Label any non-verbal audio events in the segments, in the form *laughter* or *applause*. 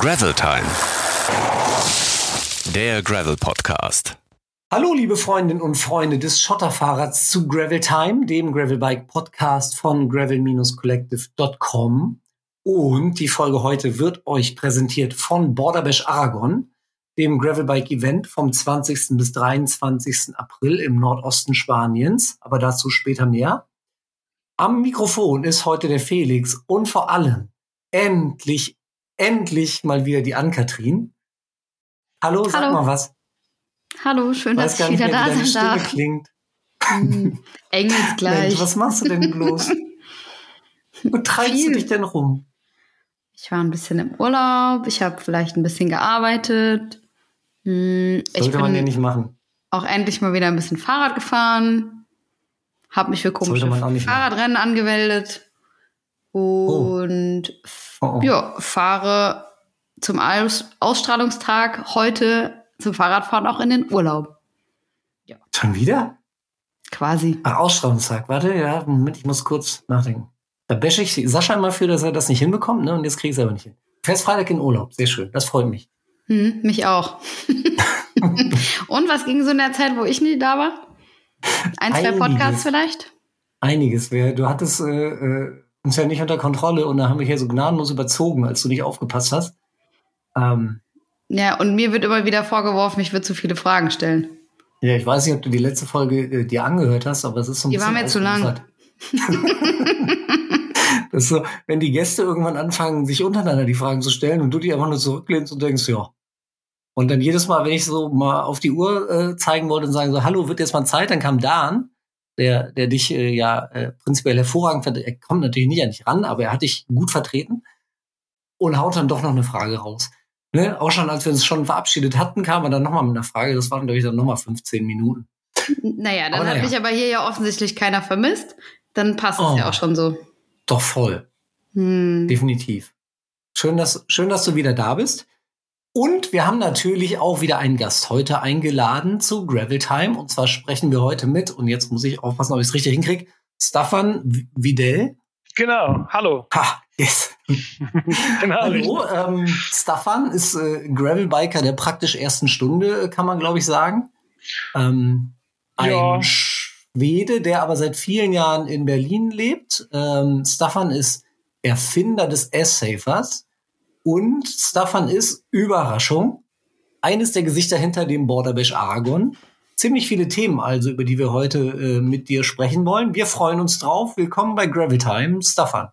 Gravel Time. Der Gravel Podcast. Hallo, liebe Freundinnen und Freunde des Schotterfahrrads zu Gravel Time, dem Gravelbike Podcast von gravel-collective.com. Und die Folge heute wird euch präsentiert von Borderbash Aragon, dem Gravelbike Event vom 20. bis 23. April im Nordosten Spaniens. Aber dazu später mehr. Am Mikrofon ist heute der Felix und vor allem endlich, endlich mal wieder die Ann-Kathrin. Hallo, sag Hallo. mal was. Hallo, schön, Weiß dass ich wieder mehr, da sein Stimme darf. klingt. Hm, Engelsgleich. *laughs* Mensch, was machst du denn bloß? Wo *laughs* treibst du dich denn rum? Ich war ein bisschen im Urlaub, ich habe vielleicht ein bisschen gearbeitet. Hm, Ich Sollte man ja nicht machen. auch endlich mal wieder ein bisschen Fahrrad gefahren, habe mich für komische nicht machen. Fahrradrennen angemeldet und Oh, oh. ja, fahre zum Aus Ausstrahlungstag heute zum Fahrradfahren auch in den Urlaub. Schon wieder? Quasi. Ach, Ausstrahlungstag. Warte, ja, Moment, ich muss kurz nachdenken. Da bashe ich Sascha immer für, dass er das nicht hinbekommt, ne? Und jetzt kriege ich es aber nicht hin. Fährst Freitag in Urlaub. Sehr schön. Das freut mich. Hm, mich auch. *laughs* Und was ging so in der Zeit, wo ich nie da war? Ein, zwei Einiges. Podcasts vielleicht? Einiges. Du hattest äh, uns ja nicht unter Kontrolle und da haben wir hier so gnadenlos überzogen, als du nicht aufgepasst hast. Ähm, Ja, und mir wird immer wieder vorgeworfen, ich würde zu viele Fragen stellen. ja, ich weiß nicht, ob du die letzte Folge äh, dir angehört hast, aber es ist so ein Die war bisschen mir zu lang. *laughs* Das ist so, wenn die Gäste irgendwann anfangen, sich untereinander die Fragen zu stellen und du die einfach nur zurücklehnst und denkst, ja. Und dann jedes Mal, wenn ich so mal auf die Uhr äh, zeigen wollte und sagen so, hallo, wird jetzt mal Zeit, dann kam Dan, der, der dich äh, ja äh, prinzipiell hervorragend vertritt. Er kommt natürlich nicht an dich ran, aber er hat dich gut vertreten und haut dann doch noch eine Frage raus. Ne? Auch schon, als wir uns schon verabschiedet hatten, kam er dann nochmal mit einer Frage. Das waren, glaube ich, dann nochmal 15 Minuten. Naja, dann Aber hat naja. mich aber hier ja offensichtlich keiner vermisst. Dann passt Oh. es ja auch schon so. Doch voll. Hm. Definitiv. Schön, dass, schön, dass du wieder da bist. Und wir haben natürlich auch wieder einen Gast heute eingeladen zu Gravel Time. Und zwar sprechen wir heute mit, und jetzt muss ich aufpassen, ob ich es richtig hinkriege, Staffan Vidal. Genau, hallo. Ha, yes. *laughs* Genau, Hallo, ähm, Staffan ist äh, Gravelbiker der praktisch ersten Stunde, kann man glaube ich sagen. Ähm, ein Ja. Schwede, der aber seit vielen Jahren in Berlin lebt. Ähm, Staffan ist Erfinder des S-Safers und Staffan ist, Überraschung, eines der Gesichter hinter dem Borderbash Aragon. Ziemlich viele Themen also, über die wir heute äh, mit dir sprechen wollen. Wir freuen uns drauf. Willkommen bei Gravel Time, Staffan.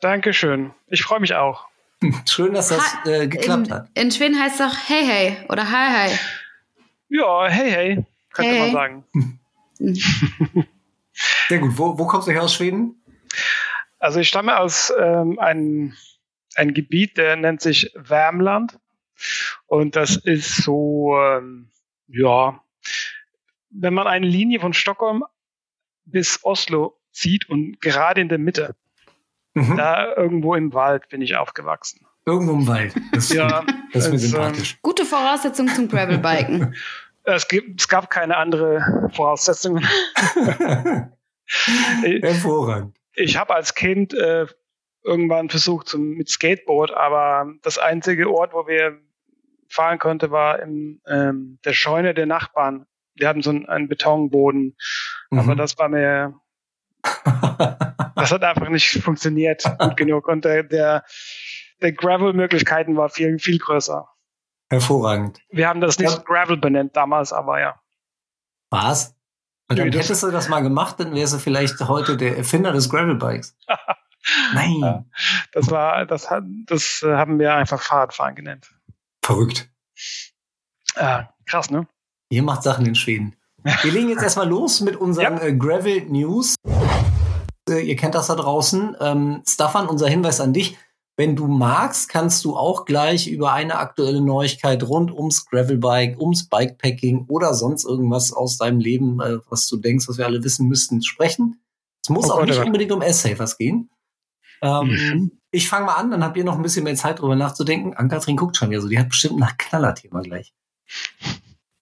Dankeschön. Ich freue mich auch. *laughs* Schön, dass das Ha- äh, geklappt in, hat. in Schweden heißt es doch Hey Hey oder Hi Hi. Ja, hey, hey, könnte Hey. man sagen. *laughs* Sehr gut. Wo, wo kommst du her aus Schweden? Also ich stamme aus ähm, einem ein Gebiet, der nennt sich Värmland. Und das ist so, ähm, ja, wenn man eine Linie von Stockholm bis Oslo zieht und gerade in der Mitte, Mhm. da irgendwo im Wald bin ich aufgewachsen. Irgendwo im Wald. Das, Ja, das ist mir ähm, sympathisch. Gute Voraussetzung zum Gravelbiken. *laughs* Es, gibt, es gab keine andere Voraussetzungen. *laughs* Hervorragend. ich habe als Kind äh, irgendwann versucht zum, mit Skateboard, aber das einzige Ort, wo wir fahren konnte, war in ähm, der Scheune der Nachbarn. Wir hatten so einen, einen Betonboden, aber Mhm. das war mir, *laughs* das hat einfach nicht funktioniert gut genug und der, der, der Gravel-Möglichkeiten war viel, viel größer. Hervorragend. Wir haben das nicht Ja. Gravel benannt damals, aber ja. Was? Und dann hättest du das mal gemacht, dann wärst du vielleicht heute der Erfinder des Gravelbikes. *laughs* Nein. Das war, das hat, das äh, haben wir einfach Fahrradfahren genannt. Verrückt. Ah, krass, ne? Ihr macht Sachen in Schweden. *laughs* Wir legen jetzt erstmal los mit unseren Ja. äh, Gravel News. Äh, ihr kennt das da draußen. Ähm, Staffan, unser Hinweis an dich. Wenn du magst, kannst du auch gleich über eine aktuelle Neuigkeit rund ums Gravelbike, ums Bikepacking oder sonst irgendwas aus deinem Leben, äh, was du denkst, was wir alle wissen müssten, sprechen. Es muss Oh auch Gott, nicht oh Gott. unbedingt um S-Safers gehen. Ähm, Mhm. Ich fange mal an, dann habt ihr noch ein bisschen mehr Zeit drüber nachzudenken. Ann-Kathrin guckt schon wieder so, die hat bestimmt nach Knallerthema gleich.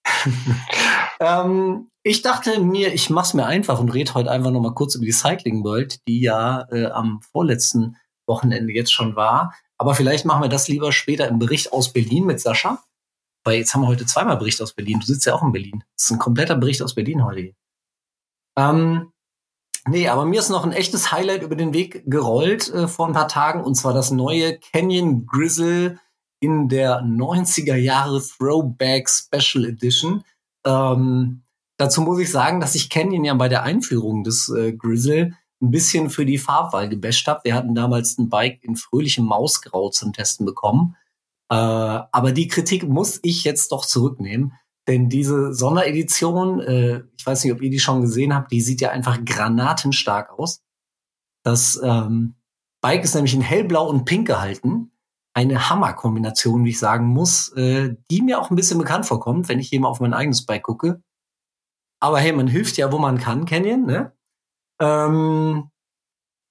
*laughs* ähm, ich dachte mir, ich mach's mir einfach und rede heute einfach noch mal kurz über die Cycling World, die ja äh, am vorletzten Wochenende jetzt schon war. Aber vielleicht machen wir das lieber später im Bericht aus Berlin mit Sascha. Weil jetzt haben wir heute zweimal Bericht aus Berlin. Du sitzt ja auch in Berlin. Das ist ein kompletter Bericht aus Berlin heute. Ähm, nee, aber mir ist noch ein echtes Highlight über den Weg gerollt äh, vor ein paar Tagen. Und zwar das neue Canyon Grizzle in der 90er Jahre Throwback Special Edition. Ähm, dazu muss ich sagen, dass ich Canyon ja bei der Einführung des äh, Grizzle ein bisschen für die Farbwahl gebasht habe. Wir hatten damals ein Bike in fröhlichem Mausgrau zum Testen bekommen. Äh, aber die Kritik muss ich jetzt doch zurücknehmen. Denn diese Sonderedition, äh, ich weiß nicht, ob ihr die schon gesehen habt, die sieht ja einfach granatenstark aus. Das ähm, Bike ist nämlich in hellblau und pink gehalten eine Hammerkombination, wie ich sagen muss, äh, die mir auch ein bisschen bekannt vorkommt, wenn ich hier mal auf mein eigenes Bike gucke. Aber hey, man hilft ja, wo man kann, Canyon, ne? Ähm,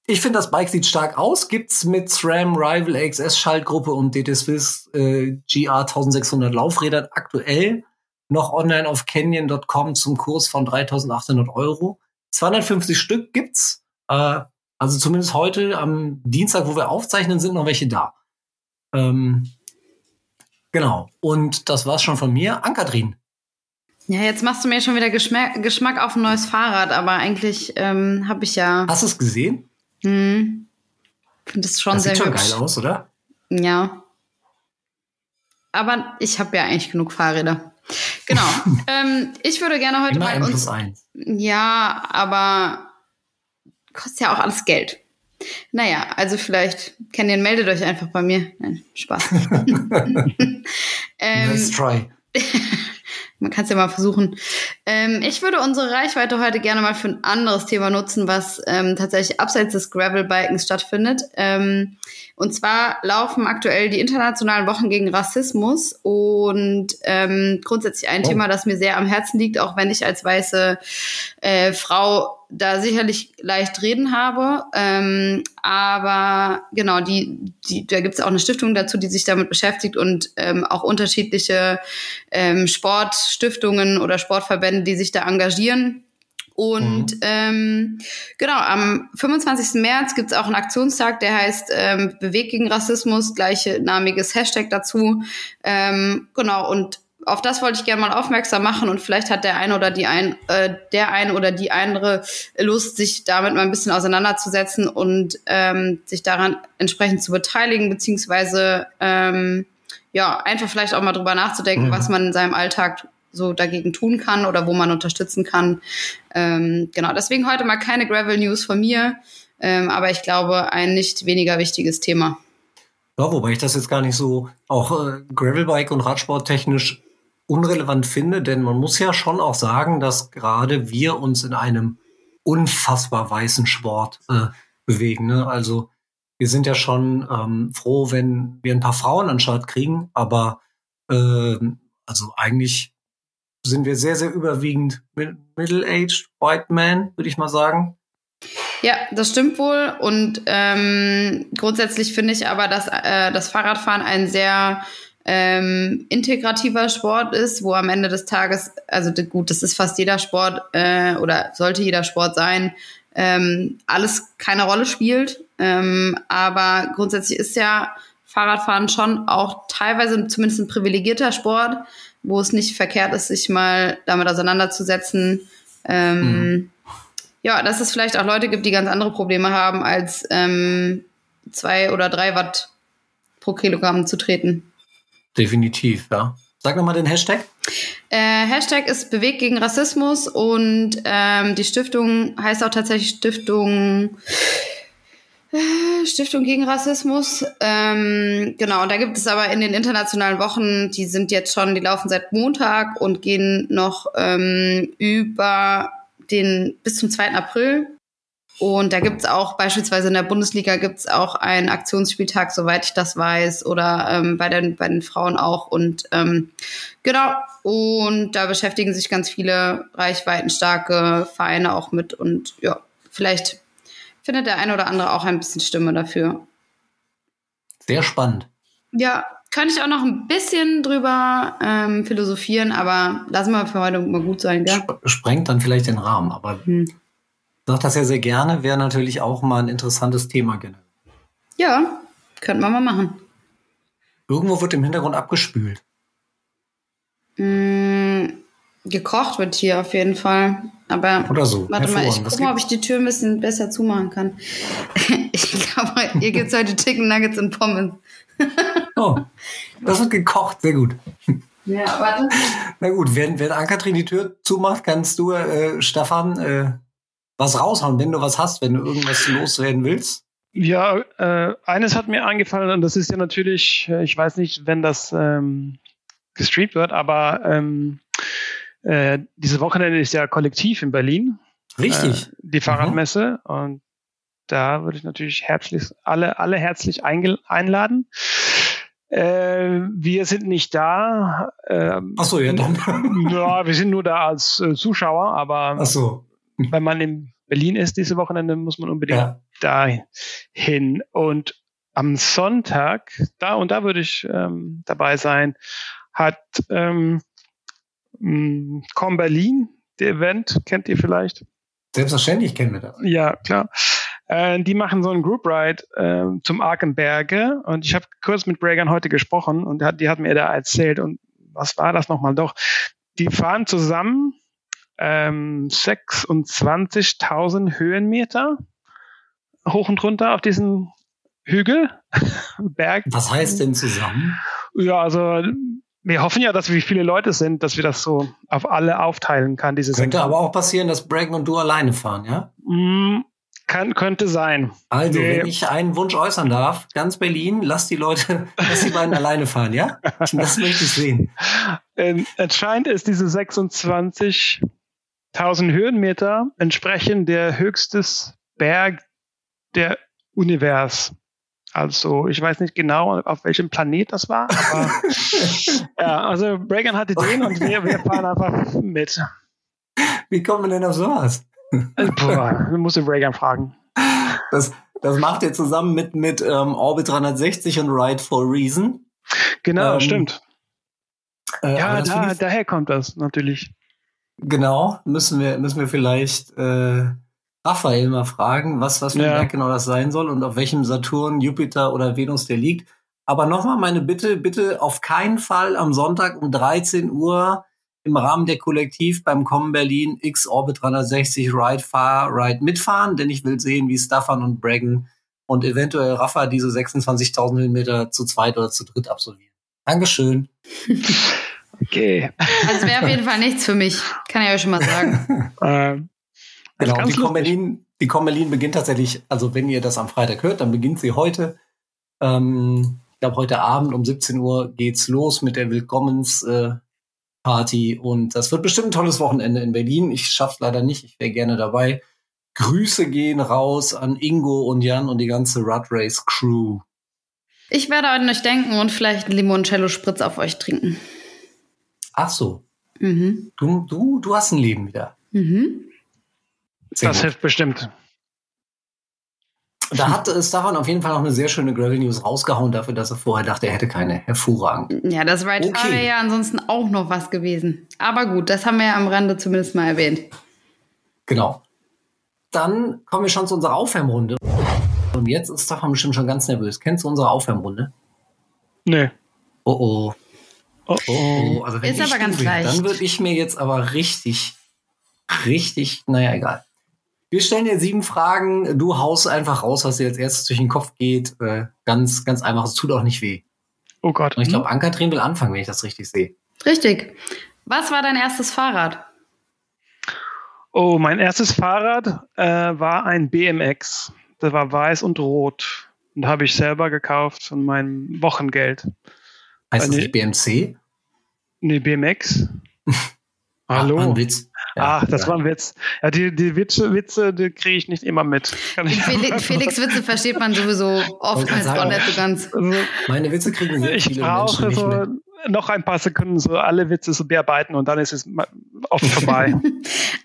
ich finde, das Bike sieht stark aus. Gibt's mit SRAM, Rival XS Schaltgruppe und DT Swiss äh, GR 1600 Laufrädern aktuell noch online auf canyon.com zum Kurs von 3800 Euro. 250 Stück gibt's. Äh, also zumindest heute am Dienstag, wo wir aufzeichnen, sind noch welche da. Ähm, genau. Und das war's schon von mir. Ankatrin. Ja, jetzt machst du mir schon wieder Geschmack, Geschmack auf ein neues Fahrrad, aber eigentlich ähm, habe ich ja. Hast du es gesehen? Hm. Finde es schon das sehr sieht hübsch. schon geil aus, oder? Ja. Aber ich habe ja eigentlich genug Fahrräder. Genau. *laughs* ähm, ich würde gerne heute Immer mal uns. Plus eins. Ja, aber kostet ja auch alles Geld. Naja, also vielleicht, Canyon, meldet euch einfach bei mir. Nein, Spaß. *laughs* *laughs* ähm, nice try. Man kann es ja mal versuchen. Ähm, ich würde unsere Reichweite heute gerne mal für ein anderes Thema nutzen, was ähm, tatsächlich abseits des Gravel-Bikens stattfindet. Ähm, und zwar laufen aktuell die internationalen Wochen gegen Rassismus und ähm, grundsätzlich ein oh. Thema, das mir sehr am Herzen liegt, auch wenn ich als weiße äh, Frau da sicherlich leicht reden habe. Ähm, aber genau, die, die, da gibt es auch eine Stiftung dazu, die sich damit beschäftigt und ähm, auch unterschiedliche ähm, Sportstiftungen oder Sportverbände, die sich da engagieren. Und mhm. ähm, genau, am 25. März gibt es auch einen Aktionstag, der heißt ähm, Beweg gegen Rassismus, gleiche namiges Hashtag dazu. Ähm, genau, und auf das wollte ich gerne mal aufmerksam machen und vielleicht hat der eine oder die ein, äh, der eine oder die andere Lust, sich damit mal ein bisschen auseinanderzusetzen und ähm, sich daran entsprechend zu beteiligen, beziehungsweise ähm, ja, einfach vielleicht auch mal drüber nachzudenken, mhm. was man in seinem Alltag so dagegen tun kann oder wo man unterstützen kann. Ähm, genau, deswegen heute mal keine Gravel News von mir, ähm, aber ich glaube ein nicht weniger wichtiges Thema. Ja, wobei ich das jetzt gar nicht so auch äh, Gravelbike und Radsport technisch unrelevant finde, denn man muss ja schon auch sagen, dass gerade wir uns in einem unfassbar weißen Sport äh, bewegen. Ne? Also wir sind ja schon ähm, froh, wenn wir ein paar Frauen an Start kriegen, aber äh, also eigentlich sind wir sehr, sehr überwiegend middle-aged white man, würde ich mal sagen. Ja, das stimmt wohl. Und ähm, grundsätzlich finde ich aber, dass äh, das Fahrradfahren ein sehr ähm, integrativer Sport ist, wo am Ende des Tages, also gut, das ist fast jeder Sport äh, oder sollte jeder Sport sein, ähm, alles keine Rolle spielt. Ähm, aber grundsätzlich ist ja Fahrradfahren schon auch teilweise zumindest ein privilegierter Sport, wo es nicht verkehrt ist, sich mal damit auseinanderzusetzen. Ähm, mhm. Ja, dass es vielleicht auch Leute gibt, die ganz andere Probleme haben, als ähm, zwei oder drei Watt pro Kilogramm zu treten. Definitiv, ja. Sag nochmal den Hashtag. Äh, Hashtag ist Bewegt gegen Rassismus und ähm, die Stiftung heißt auch tatsächlich Stiftung äh, Stiftung gegen Rassismus. Ähm, genau, und da gibt es aber in den internationalen Wochen, die sind jetzt schon, die laufen seit Montag und gehen noch ähm, über den bis zum 2. April. Und da gibt's auch beispielsweise in der Bundesliga gibt's auch einen Aktionsspieltag, soweit ich das weiß, oder ähm, bei, den, bei den Frauen auch. Und ähm, genau, und da beschäftigen sich ganz viele reichweitenstarke Vereine auch mit. Und ja, vielleicht findet der eine oder andere auch ein bisschen Stimme dafür. Sehr spannend. Ja, könnte ich auch noch ein bisschen drüber ähm, philosophieren, aber lassen wir für heute mal gut sein, gell? Sprengt dann vielleicht den Rahmen, aber hm sage das ja sehr gerne, wäre natürlich auch mal ein interessantes Thema generell. Ja, könnten wir mal machen. Irgendwo wird im Hintergrund abgespült. Mm, gekocht wird hier auf jeden Fall. Aber Oder so. warte mal, ich Hervorragend. Was guck mal, ob ich die Tür ein bisschen besser zumachen kann. *laughs* ich glaube, hier gibt's heute Chicken Nuggets und Pommes. Oh, *laughs* das wird gekocht. Sehr gut. Ja, warte. Na gut, wenn, wenn Ankatrin die Tür zumacht, kannst du, äh, Stefan, äh, was raushauen, wenn du was hast, wenn du irgendwas loswerden willst. Ja, äh, eines hat mir eingefallen und das ist ja natürlich, äh, ich weiß nicht, wenn das ähm, gestreamt wird, aber ähm, äh, diese Wochenende ist ja kollektiv in Berlin, Richtig. äh, die Fahrradmesse und da würde ich natürlich herzlich alle, alle herzlich einladen. Äh, wir sind nicht da. Ähm, Ach so, ja, dann. *laughs* ja, wir sind nur da als äh, Zuschauer, aber Ach so. Wenn man in Berlin ist diese Wochenende, muss man unbedingt Ja. dahin. Und am Sonntag, da und da würde ich ähm, dabei sein, hat ähm, mh, Com Berlin, der Event, kennt ihr vielleicht? Selbstverständlich kennen wir das. Ja, klar. Äh, die machen so einen Group Ride äh, zum Arkenberge und ich habe kurz mit Reagan heute gesprochen und hat, die hat mir da erzählt und was war das nochmal doch? Die fahren zusammen ähm, 26.000 Höhenmeter hoch und runter auf diesen Hügel, *laughs* Berg. Was heißt denn zusammen? Ja, also wir hoffen ja, dass wir viele Leute sind, dass wir das so auf alle aufteilen kann, diese Könnte sechs- aber auch passieren, dass Bracken und du alleine fahren, ja? Mm, kann, könnte sein. Also, Nee. wenn ich einen Wunsch äußern darf, ganz Berlin, lass die Leute, *laughs* lass die beiden alleine fahren, ja? *laughs* Das möchte ich sehen. Ähm, anscheinend ist diese 26.000 Höhenmeter entsprechend der höchstes Berg der Univers. Also ich weiß nicht genau, auf welchem Planet das war, aber *laughs* ja, also Reagan hatte den und wir, wir fahren einfach mit. Wie kommen wir denn auf sowas? Also, boah, wir musste Reagan fragen. Das, das macht ihr zusammen mit, mit ähm, Orbit 360 und Ride for Reason. Genau, Ähm, stimmt. Äh, Ja, da, daher kommt das natürlich. Genau, müssen wir, müssen wir vielleicht äh, Raphael mal fragen, was, was für ein Ja. Berg genau das sein soll und auf welchem Saturn, Jupiter oder Venus der liegt. Aber nochmal meine Bitte, bitte auf keinen Fall am Sonntag um 13 Uhr im Rahmen der Kollektiv beim Kommen Berlin X Orbit 360 Ride Fahr Ride mitfahren, denn ich will sehen, wie Staffan und Braggen und eventuell Rafa diese 26.000 Höhenmeter zu zweit oder zu dritt absolvieren. Dankeschön. *laughs* Okay. Also wäre auf jeden Fall nichts für mich. Kann ich euch schon mal sagen. *laughs* Ähm, Genau, ganz die. Comberlin, die Comberlin beginnt tatsächlich, also wenn ihr das am Freitag hört, dann beginnt sie heute. Ähm, ich glaube, heute Abend um 17 Uhr geht's los mit der Willkommensparty äh, und das wird bestimmt ein tolles Wochenende in Berlin. Ich schaff's leider nicht, ich wäre gerne dabei. Grüße gehen raus an Ingo und Jan und die ganze Rud Race Crew. Ich werde an euch denken und vielleicht einen Limoncello-Spritz auf euch trinken. Ach so, Mhm. du, du, du hast ein Leben wieder. Mhm. Sehr das gut. hilft bestimmt. Da hat äh, Stefan auf jeden Fall noch eine sehr schöne Gravel News rausgehauen dafür, dass er vorher dachte, er hätte keine. Hervorragend. Ja, das Ride Okay. wäre ja ansonsten auch noch was gewesen. Aber gut, das haben wir ja am Rande zumindest mal erwähnt. Genau. Dann kommen wir schon zu unserer Aufwärmrunde. Und jetzt ist Stefan bestimmt schon ganz nervös. Kennst du unsere Aufwärmrunde? Nö. Oh oh. Oh, Oh, also wenn Ist ich aber ganz wäre, leicht. Dann würde ich mir jetzt aber richtig, richtig, naja, egal. Wir stellen dir sieben Fragen. Du haust einfach raus, was dir als erstes durch den Kopf geht. Äh, ganz, ganz einfach. Es tut auch nicht weh. oh Gott. Und ich glaube, Ankatrin will anfangen, wenn ich das richtig sehe. Richtig. Was war dein erstes Fahrrad? Oh, mein erstes Fahrrad äh, war ein BMX. Das war weiß und rot. Und habe ich selber gekauft von meinem Wochengeld. Heißt das Nee. nicht BMC? Nee, BMX. Ach, Hallo. war ein Witz. Ja, Ach, das ja. war ein Witz. Ja, die, die Witze, Witze die kriege ich nicht immer mit. Kann ich Felix, Felix Witze versteht man sowieso oft *laughs* Wollte als sagen. auch nicht so ganz. Also, Meine Witze kriegen sehr ich viele brauche Menschen nicht so mit. noch ein paar Sekunden, so alle Witze zu bearbeiten und dann ist es oft *laughs* vorbei.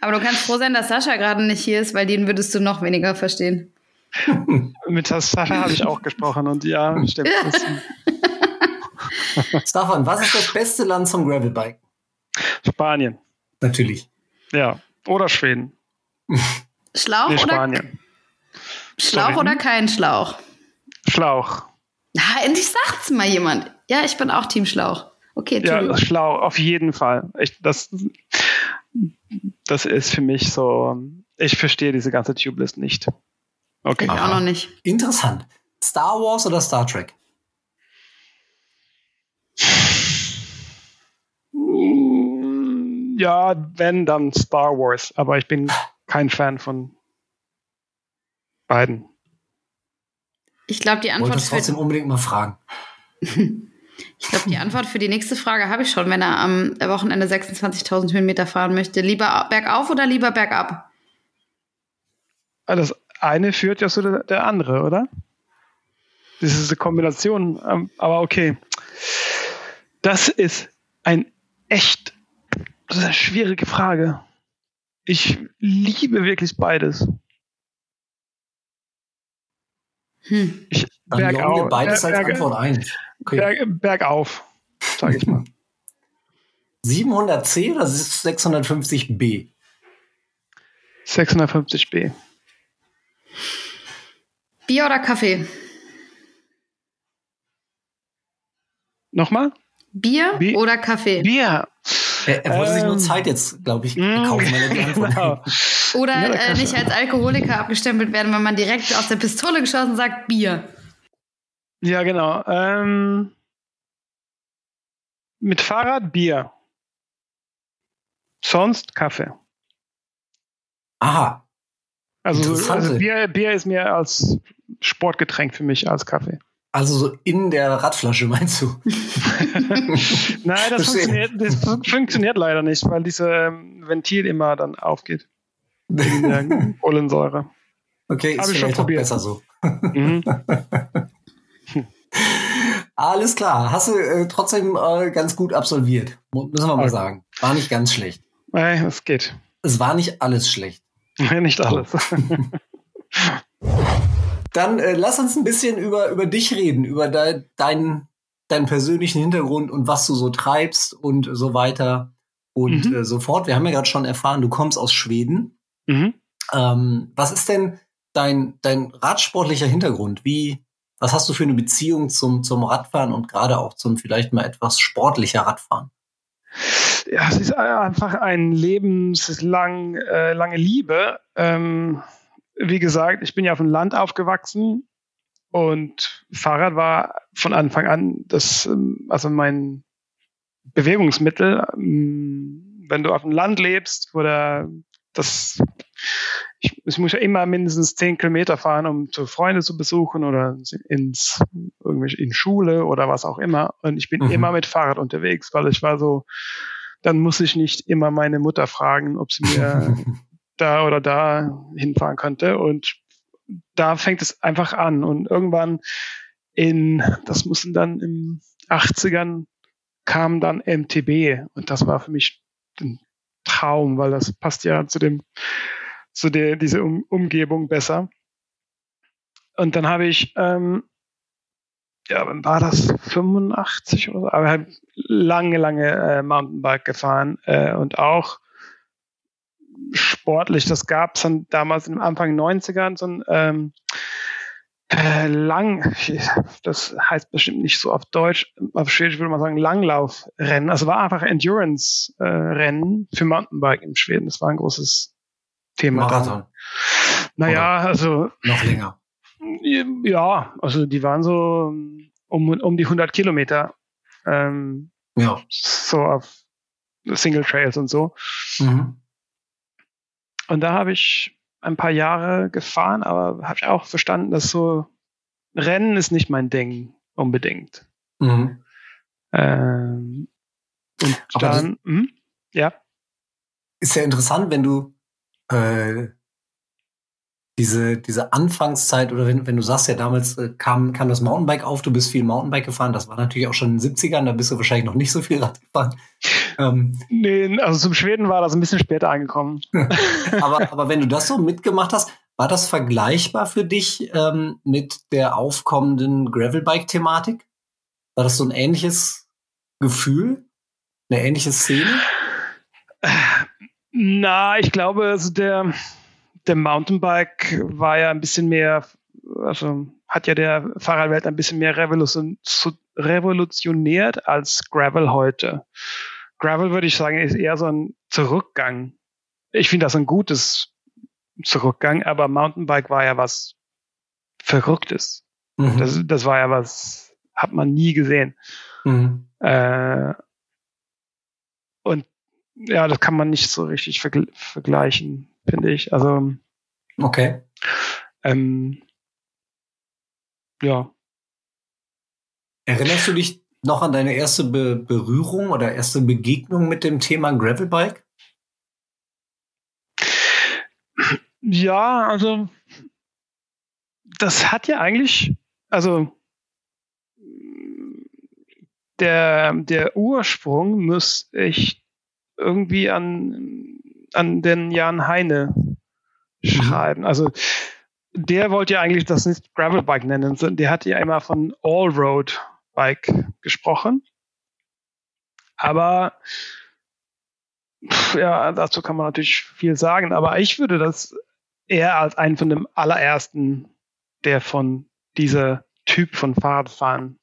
Aber du kannst froh sein, dass Sascha gerade nicht hier ist, weil den würdest du noch weniger verstehen. *laughs* Mit Sascha habe ich auch gesprochen und ja, stimmt. *laughs* Stefan, was ist das beste Land zum Gravelbike? Spanien. Natürlich. Ja. Oder Schweden. *laughs* Schlauch Nee, oder Spanien. Schlauch Sorry. oder kein Schlauch? Schlauch. Ah, endlich sagt's mal jemand. Ja, ich bin auch Team Schlauch. Okay, Ja, Schlauch, auf jeden Fall. Ich, das, das ist für mich so, ich verstehe diese ganze Tubeless nicht. Okay. Ich auch noch nicht. Interessant. Star Wars oder Star Trek? Ja, wenn, dann Star Wars. Aber ich bin kein Fan von beiden. Ich glaube, die Antwort es trotzdem für, unbedingt mal fragen. *laughs* ich glaube, die Antwort für die nächste Frage habe ich schon, wenn er am Wochenende 26.000 Höhenmeter fahren möchte. Lieber bergauf oder lieber bergab? Das eine führt ja zu der, der andere, oder? Das ist eine Kombination, ähm, aber okay. Das ist ein echt, das ist eine schwierige Frage. Ich liebe wirklich beides. Hm. Ich, Dann loggen wir beides als berg- Antwort ein. Okay. Berg, bergauf, sage ich mal. *laughs* 700C oder 650B? 650b. Bier oder Kaffee? Nochmal? Bier Bi- oder Kaffee? Bier. Er, er wollte sich nur Ähm. Zeit jetzt, glaube ich, Mm, kaufen, weil er die *laughs* Antwort genau. Oder Ja, äh, nicht als Alkoholiker abgestempelt werden, wenn man direkt aus der Pistole geschossen sagt Bier. Ja, genau. Ähm, mit Fahrrad Bier. Sonst Kaffee. Aha. Also, also Bier, Bier ist mehr als Sportgetränk für mich als Kaffee. Also so in der Radflasche, meinst du? *laughs* *laughs* Nein, das, funktioniert, das fun- funktioniert leider nicht, weil diese ähm, Ventil immer dann aufgeht. Wegen der *laughs* Kohlensäure. Okay, Hab ist ich schon probiert. besser so. Mhm. *laughs* Alles klar. Hast du äh, trotzdem äh, ganz gut absolviert. Müssen wir mal Okay. sagen. War nicht ganz schlecht. Nein, es geht. Es war nicht alles schlecht. Nicht alles. Dann äh, lass uns ein bisschen über, über dich reden, über de, deinen, deinen persönlichen Hintergrund und was du so treibst und so weiter und Mhm. äh, so fort. Wir haben ja gerade schon erfahren, du kommst aus Schweden. mhm. Ähm, was ist denn dein, dein radsportlicher Hintergrund? Wie, was hast du für eine Beziehung zum, zum Radfahren und gerade auch zum vielleicht mal etwas sportlicher Radfahren? ja, es ist einfach ein lebenslang äh, lange Liebe. Ähm, wie gesagt, ich bin ja auf dem Land aufgewachsen und Fahrrad war von Anfang an das, ähm, also mein Bewegungsmittel. Ähm, wenn du auf dem Land lebst oder das, ich, ich muss ja immer mindestens zehn Kilometer fahren, um zu Freunde zu besuchen oder ins irgendwelche in Schule oder was auch immer. Und ich bin Mhm. immer mit Fahrrad unterwegs, weil ich war so, dann muss ich nicht immer meine Mutter fragen, ob sie mir *laughs* da oder da hinfahren könnte. Und da fängt es einfach an. Und irgendwann in, das mussten dann im 80ern kam dann MTB. Und das war für mich ein Traum, weil das passt ja zu dem, zu der, diese um Umgebung besser. Und dann habe ich, ähm, ja, wann war das 85 oder so, aber halt lange, lange äh, Mountainbike gefahren äh, und auch sportlich. Das gab es dann damals im Anfang 90ern so ein ähm, äh, lang, das heißt bestimmt nicht so auf Deutsch, auf Schwedisch würde man sagen Langlaufrennen. Also war einfach Endurance-Rennen für Mountainbike in Schweden. Das war ein großes Thema. Marathon. Naja, also Noch länger. ja, also die waren so um, um die 100 Kilometer. Ähm, Ja. so auf Single Trails und so. Mhm. Und da habe ich ein paar Jahre gefahren, aber habe ich auch verstanden, dass so Rennen ist nicht mein Ding unbedingt. Mhm. Ähm, und Aber dann, hm, ja, Ist ja interessant, wenn du äh, diese, diese Anfangszeit oder wenn, wenn du sagst, ja damals äh, kam, kam das Mountainbike auf, du bist viel Mountainbike gefahren, das war natürlich auch schon in den 70ern, da bist du wahrscheinlich noch nicht so viel Rad gefahren. Ähm, nee, also zum Schweden war das ein bisschen später angekommen. *laughs* aber, aber wenn du das so mitgemacht hast, war das vergleichbar für dich ähm, mit der aufkommenden Gravelbike-Thematik? War das so ein ähnliches Gefühl? Eine ähnliche Szene? Na, ich glaube, also der, der Mountainbike war ja ein bisschen mehr, also hat ja der Fahrradwelt ein bisschen mehr revolution, revolutioniert als Gravel heute. Gravel würde ich sagen, ist eher so ein Zurückgang. Ich finde das ein gutes Zurückgang, aber Mountainbike war ja was Verrücktes. Mhm. Das, das war ja was, hat man nie gesehen. Mhm. Äh, und ja, das kann man nicht so richtig vergl vergleichen, finde ich. Also okay. Ähm, ja. Erinnerst du dich noch an deine erste Be Berührung oder erste Begegnung mit dem Thema Gravelbike? Ja, also das hat ja eigentlich, also der, der Ursprung muss ich irgendwie an, an den Jan Heine mhm. schreiben. Also der wollte ja eigentlich das nicht Gravelbike nennen, sondern der hat ja immer von Allroad-Bike gesprochen. Aber ja, dazu kann man natürlich viel sagen, aber ich würde das eher als einen von dem allerersten, der von dieser Typ von Fahrradfahren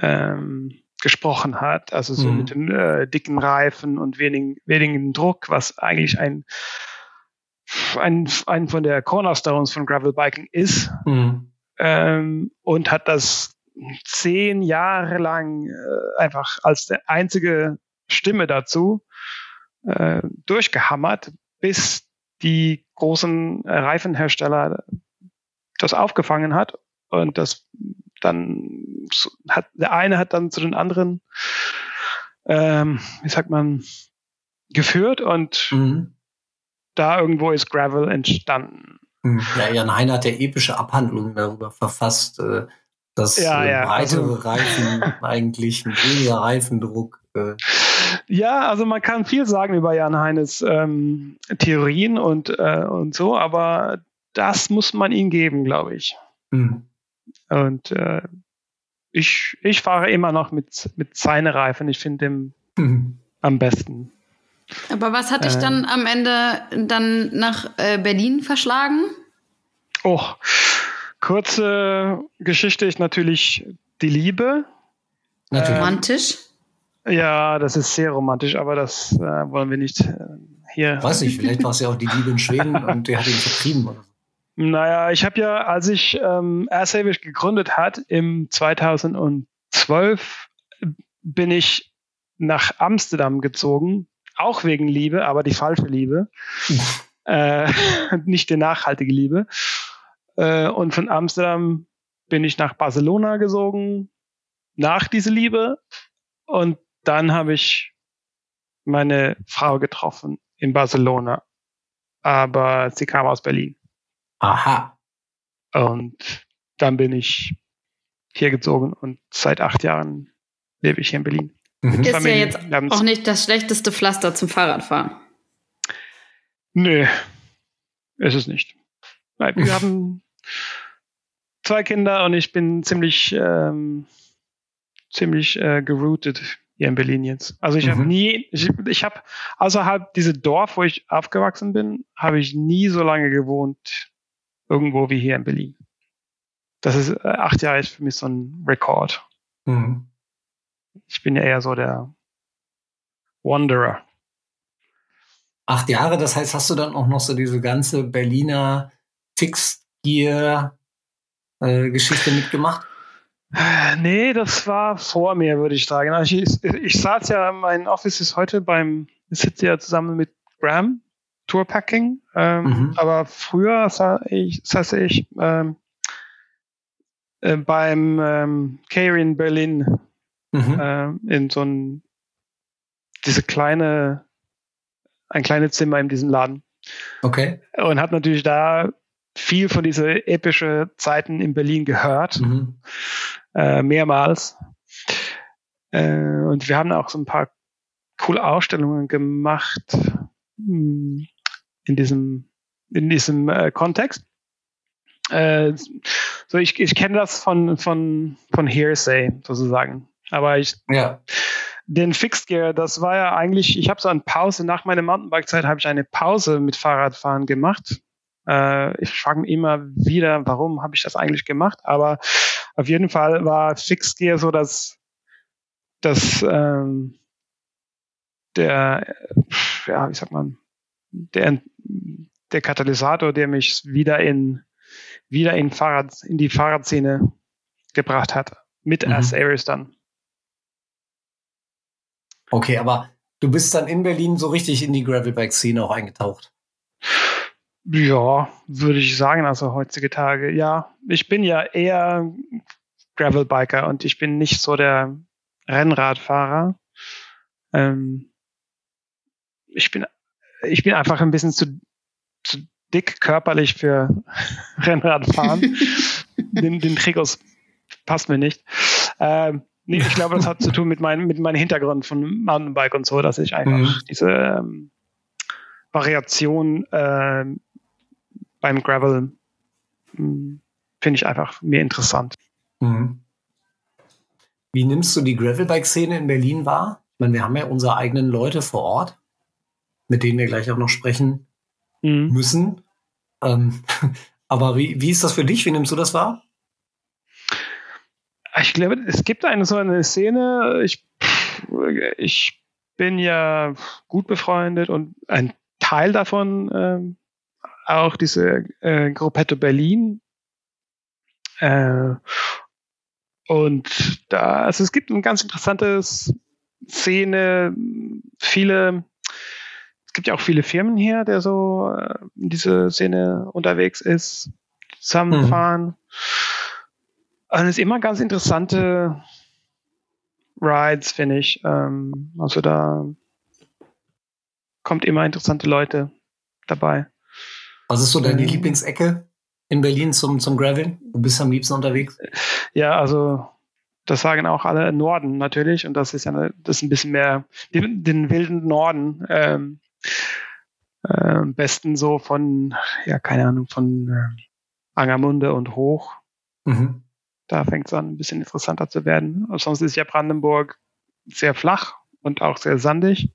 ähm, gesprochen hat, also so mhm. mit den äh, dicken Reifen und wenigen, wenigen Druck, was eigentlich ein ein, ein von der Cornerstones von Gravelbiking ist mhm. ähm, und hat das zehn Jahre lang äh, einfach als der einzige Stimme dazu äh, durchgehammert, bis die großen Reifenhersteller das aufgefangen hat und das dann hat der eine hat dann zu den anderen ähm, wie sagt man geführt und mhm da irgendwo ist Gravel entstanden. Hm. Ja, Jan Hein hat ja epische Abhandlungen darüber verfasst, äh, dass ja, äh, ja. breitere also, Reifen *laughs* eigentlich mit weniger Reifendruck. Äh ja, also man kann viel sagen über Jan Heines ähm, Theorien und, äh, und so, aber das muss man ihm geben, glaube ich. Mhm. Und äh, ich, ich fahre immer noch mit, mit seinen Reifen. Ich finde den mhm. am besten. Aber was hat dich äh, dann am Ende dann nach äh, Berlin verschlagen? Oh, kurze Geschichte ist natürlich die Liebe. Natürlich. romantisch? Ja, das ist sehr romantisch, aber das äh, wollen wir nicht äh, hier. Weiß nicht, vielleicht war es ja auch die Liebe in Schweden *laughs* und der hat ihn vertrieben oder so. Naja, ich habe ja, als ich ähm, Airsavish gegründet hat, im 2012 bin ich nach Amsterdam gezogen auch wegen Liebe, aber die falsche Liebe. *laughs* äh, *laughs* nicht die nachhaltige Liebe. Äh, und von Amsterdam bin ich nach Barcelona gesogen, nach dieser Liebe. Und dann habe ich meine Frau getroffen in Barcelona. Aber sie kam aus Berlin. Aha. Und dann bin ich hier gezogen und seit acht Jahren lebe ich hier in Berlin. Mhm. Ist ja jetzt auch nicht das schlechteste Pflaster zum Fahrradfahren. Nö, ist es nicht. Nein, wir haben zwei Kinder und ich bin ziemlich, ähm, ziemlich äh, geroutet hier in Berlin jetzt. Also ich mhm. habe nie, ich, ich habe außerhalb dieses Dorf, wo ich aufgewachsen bin, habe ich nie so lange gewohnt irgendwo wie hier in Berlin. Das ist äh, acht Jahre ist für mich so ein Rekord. Mhm. Ich bin ja eher so der Wanderer. Acht Jahre, das heißt, hast du dann auch noch so diese ganze Berliner Fixgear-Geschichte äh, mitgemacht? Nee, das war vor mir, würde ich sagen. Also ich, ich, saß ja, mein Office ist heute beim, ich sitze ja zusammen mit Graham, Tourpacking, ähm, mhm. aber früher saß ich, saß ich ähm, äh, beim ähm, Care Berlin mhm. äh, in so ein, diese kleine, ein kleines Zimmer in diesem Laden. Okay. Und hat natürlich da viel von diese epische Zeiten in Berlin gehört, mhm. äh, mehrmals. Äh, und wir haben auch so ein paar coole Ausstellungen gemacht hm, in diesem in diesem äh, Kontext. Äh, so ich, ich kenne das von von von Hearsay sozusagen. Aber ich, ja. den Fixed Gear, das war ja eigentlich, ich habe so eine Pause, nach meiner Mountainbike-Zeit habe ich eine Pause mit Fahrradfahren gemacht. Äh, ich frage mich immer wieder, warum habe ich das eigentlich gemacht? Aber auf jeden Fall war Fixgear so, dass, dass ähm, der, ja, wie sagt man, der, der Katalysator, der mich wieder in wieder in Fahrrad, in die Fahrradszene gebracht hat. Mit mhm. As Aries dann. Okay, aber du bist dann in Berlin so richtig in die Gravelbike-Szene auch eingetaucht. Ja, würde ich sagen, also heutzige Tage. Ja, ich bin ja eher Gravelbiker und ich bin nicht so der Rennradfahrer. Ähm, ich bin, ich bin einfach ein bisschen zu, zu dick körperlich für *laughs* Rennradfahren. den, den Trikots passt mir nicht. Ähm, nee, ich glaube, das hat zu tun mit meinem, mit meinem Hintergrund von Mountainbike und so, dass ich einfach mhm. diese ähm, Variation äh, beim Gravel hm, finde ich einfach mehr interessant. Mhm. Wie nimmst du die Gravelbike-Szene in Berlin wahr? Ich meine, wir haben ja unsere eigenen Leute vor Ort, mit denen wir gleich auch noch sprechen mhm. müssen. Ähm, *laughs* aber wie, wie ist das für dich? Wie nimmst du das wahr? Ich glaube, es gibt eine so eine Szene. Ich, ich bin ja gut befreundet und ein Teil davon ähm, auch diese äh, Gruppetto Berlin. Äh, und da, also es gibt ein ganz interessantes Szene, viele es gibt ja auch viele Firmen hier, der so äh, in diese Szene unterwegs ist, zusammenfahren. Mhm. Und es ist immer ganz interessante Rides, finde ich. Ähm, also da kommt immer interessante Leute dabei. Was ist so deine Lieblingsecke in Berlin zum, zum Graveln? Du bist am liebsten unterwegs? Ja, also das sagen auch alle Norden natürlich und das ist ja eine, das ist ein bisschen mehr den, den wilden Norden. Ähm, äh, am besten so von, ja, keine Ahnung, von äh, Angermunde und hoch. Mhm. Da fängt es an, ein bisschen interessanter zu werden. Sonst ist ja Brandenburg sehr flach und auch sehr sandig.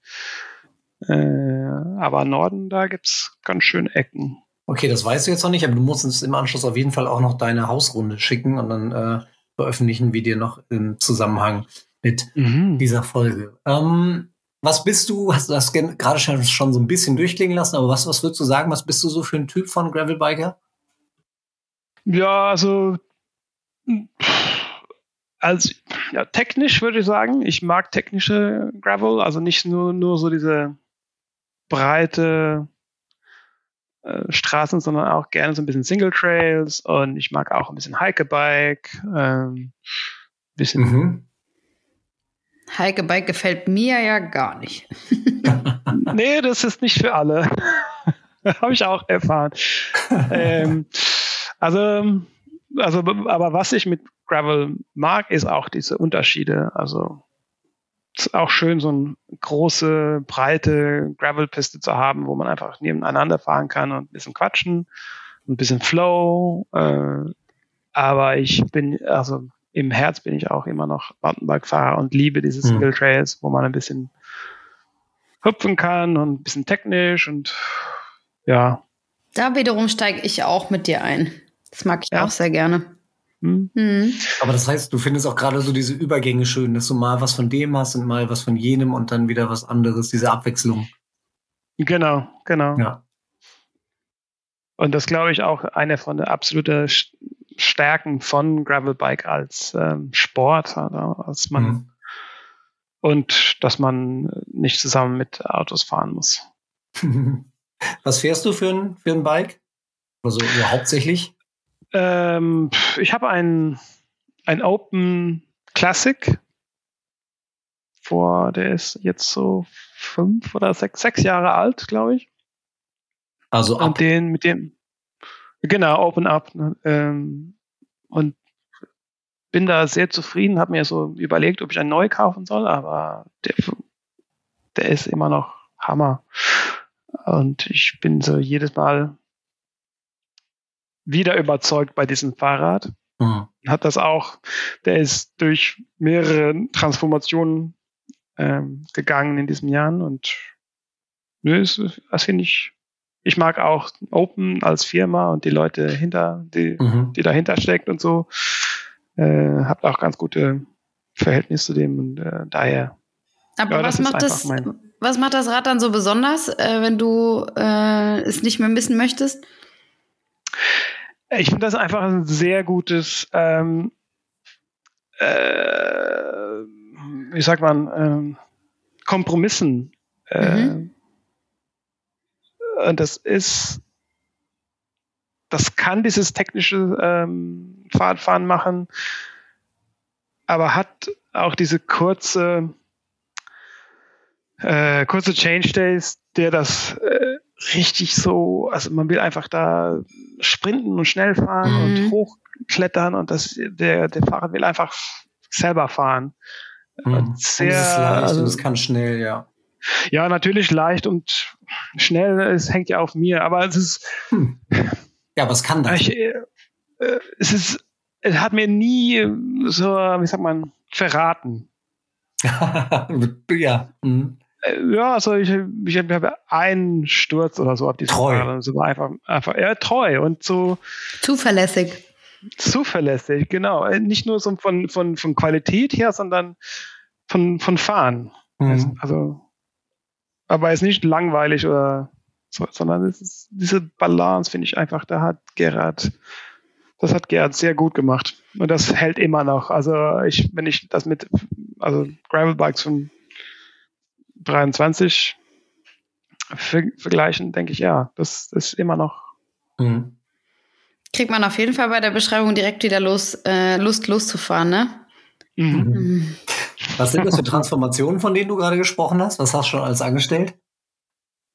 Äh, aber Norden, da gibt's ganz schön Ecken. Okay, das weißt du jetzt noch nicht, aber du musst uns im Anschluss auf jeden Fall auch noch deine Hausrunde schicken und dann äh, veröffentlichen wir dir noch im Zusammenhang mit mhm. dieser Folge. Ähm, was bist du, hast du das gerade schon, so ein bisschen durchklingen lassen, aber was, was würdest du sagen, was bist du so für ein Typ von Gravelbiker? Ja, also, als, ja, technisch würde ich sagen, ich mag technische Gravel, also nicht nur, nur so diese breite Straßen, sondern auch gerne so ein bisschen Single Trails und ich mag auch ein bisschen Hikebike, ähm, bisschen mhm. Heike Bike gefällt mir ja gar nicht. *laughs* *laughs* nee, das ist nicht für alle. *laughs* Habe ich auch erfahren. ähm, also, also, aber was ich mit Gravel mag, ist auch diese Unterschiede. Also, auch schön, so eine große, breite Gravelpiste zu haben, wo man einfach nebeneinander fahren kann und ein bisschen quatschen, ein bisschen Flow. Äh, aber ich bin, also im Herz bin ich auch immer noch Mountainbike-Fahrer und liebe diese hm. Single Trails, wo man ein bisschen hüpfen kann und ein bisschen technisch und ja. Da wiederum steige ich auch mit dir ein. Das mag ich ja. auch sehr gerne. Hm. Mhm. Aber das heißt, du findest auch gerade so diese Übergänge schön, dass du mal was von dem hast und mal was von jenem und dann wieder was anderes, diese Abwechslung. Genau, genau. Ja. Und das glaube ich auch eine von der absoluten Stärken von Gravelbike als ähm, Sport, als man mhm. und dass man nicht zusammen mit Autos fahren muss. *laughs* Was fährst du für ein, für ein Bike? Also ja, hauptsächlich? Ähm, ich habe ein, ein Open Classic. Vor, der ist jetzt so fünf oder sechs, sechs Jahre alt, glaube ich. Also ab. Und den mit dem, Genau, Open Up. Ne? Ähm, und bin da sehr zufrieden, habe mir so überlegt, ob ich einen neu kaufen soll, aber der, der ist immer noch Hammer. Und ich bin so jedes Mal wieder überzeugt bei diesem Fahrrad. Mhm. Hat das auch, der ist durch mehrere Transformationen ähm, gegangen in diesen Jahren und nö, das finde ich ich mag auch Open als Firma und die Leute hinter, die, mhm. die dahinter steckt und so. Äh, habt auch ganz gute Verhältnis zu dem und äh, daher. Aber ja, was macht das, was macht das Rad dann so besonders, äh, wenn du äh, es nicht mehr missen möchtest? Ich finde das einfach ein sehr gutes, ähm, äh, wie sagt man, ähm, Kompromissen. Äh, mhm. Und das ist, das kann dieses technische ähm, Fahrradfahren machen, aber hat auch diese kurze, äh, kurze Change Days, der das äh, richtig so, also man will einfach da sprinten und schnell fahren mhm. und hochklettern und das, der, der Fahrer will einfach selber fahren. Mhm. Sehr, und es ist leicht also, und es kann schnell, ja. Ja, natürlich leicht und schnell, es hängt ja auf mir, aber es ist. Hm. Ja, was kann das? Ich, äh, es ist, es hat mir nie so, wie sagt man, verraten. *laughs* ja. Mhm. Ja, also ich, ich habe einen Sturz oder so auf diesem Treu. Fahrrad. So einfach, einfach, ja, treu und so. Zuverlässig. Zuverlässig, genau. Nicht nur so von, von, von Qualität her, sondern von, von Fahren. Mhm. Also, aber es ist nicht langweilig oder so, sondern es ist, diese Balance finde ich einfach, da hat Gerhard, das hat Gerhard sehr gut gemacht. Und das hält immer noch. Also ich, wenn ich das mit, also Gravelbikes von 23 vergleichen, denke ich, ja, das ist immer noch. Mhm. Kriegt man auf jeden Fall bei der Beschreibung direkt wieder los, äh, Lust loszufahren, ne? Mhm. Mhm. Was sind das für Transformationen, von denen du gerade gesprochen hast? Was hast du schon alles angestellt?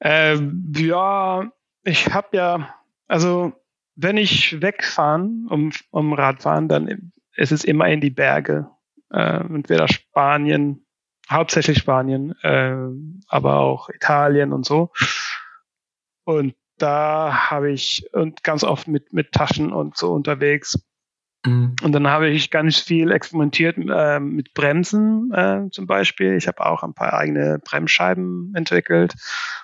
Ähm, ja, ich habe ja, also wenn ich wegfahren, um, um Radfahren, dann ist es immer in die Berge. Äh, entweder Spanien, hauptsächlich Spanien, äh, aber auch Italien und so. Und da habe ich und ganz oft mit, mit Taschen und so unterwegs. Mhm. Und dann habe ich ganz viel experimentiert äh, mit Bremsen äh, zum Beispiel. Ich habe auch ein paar eigene Bremsscheiben entwickelt,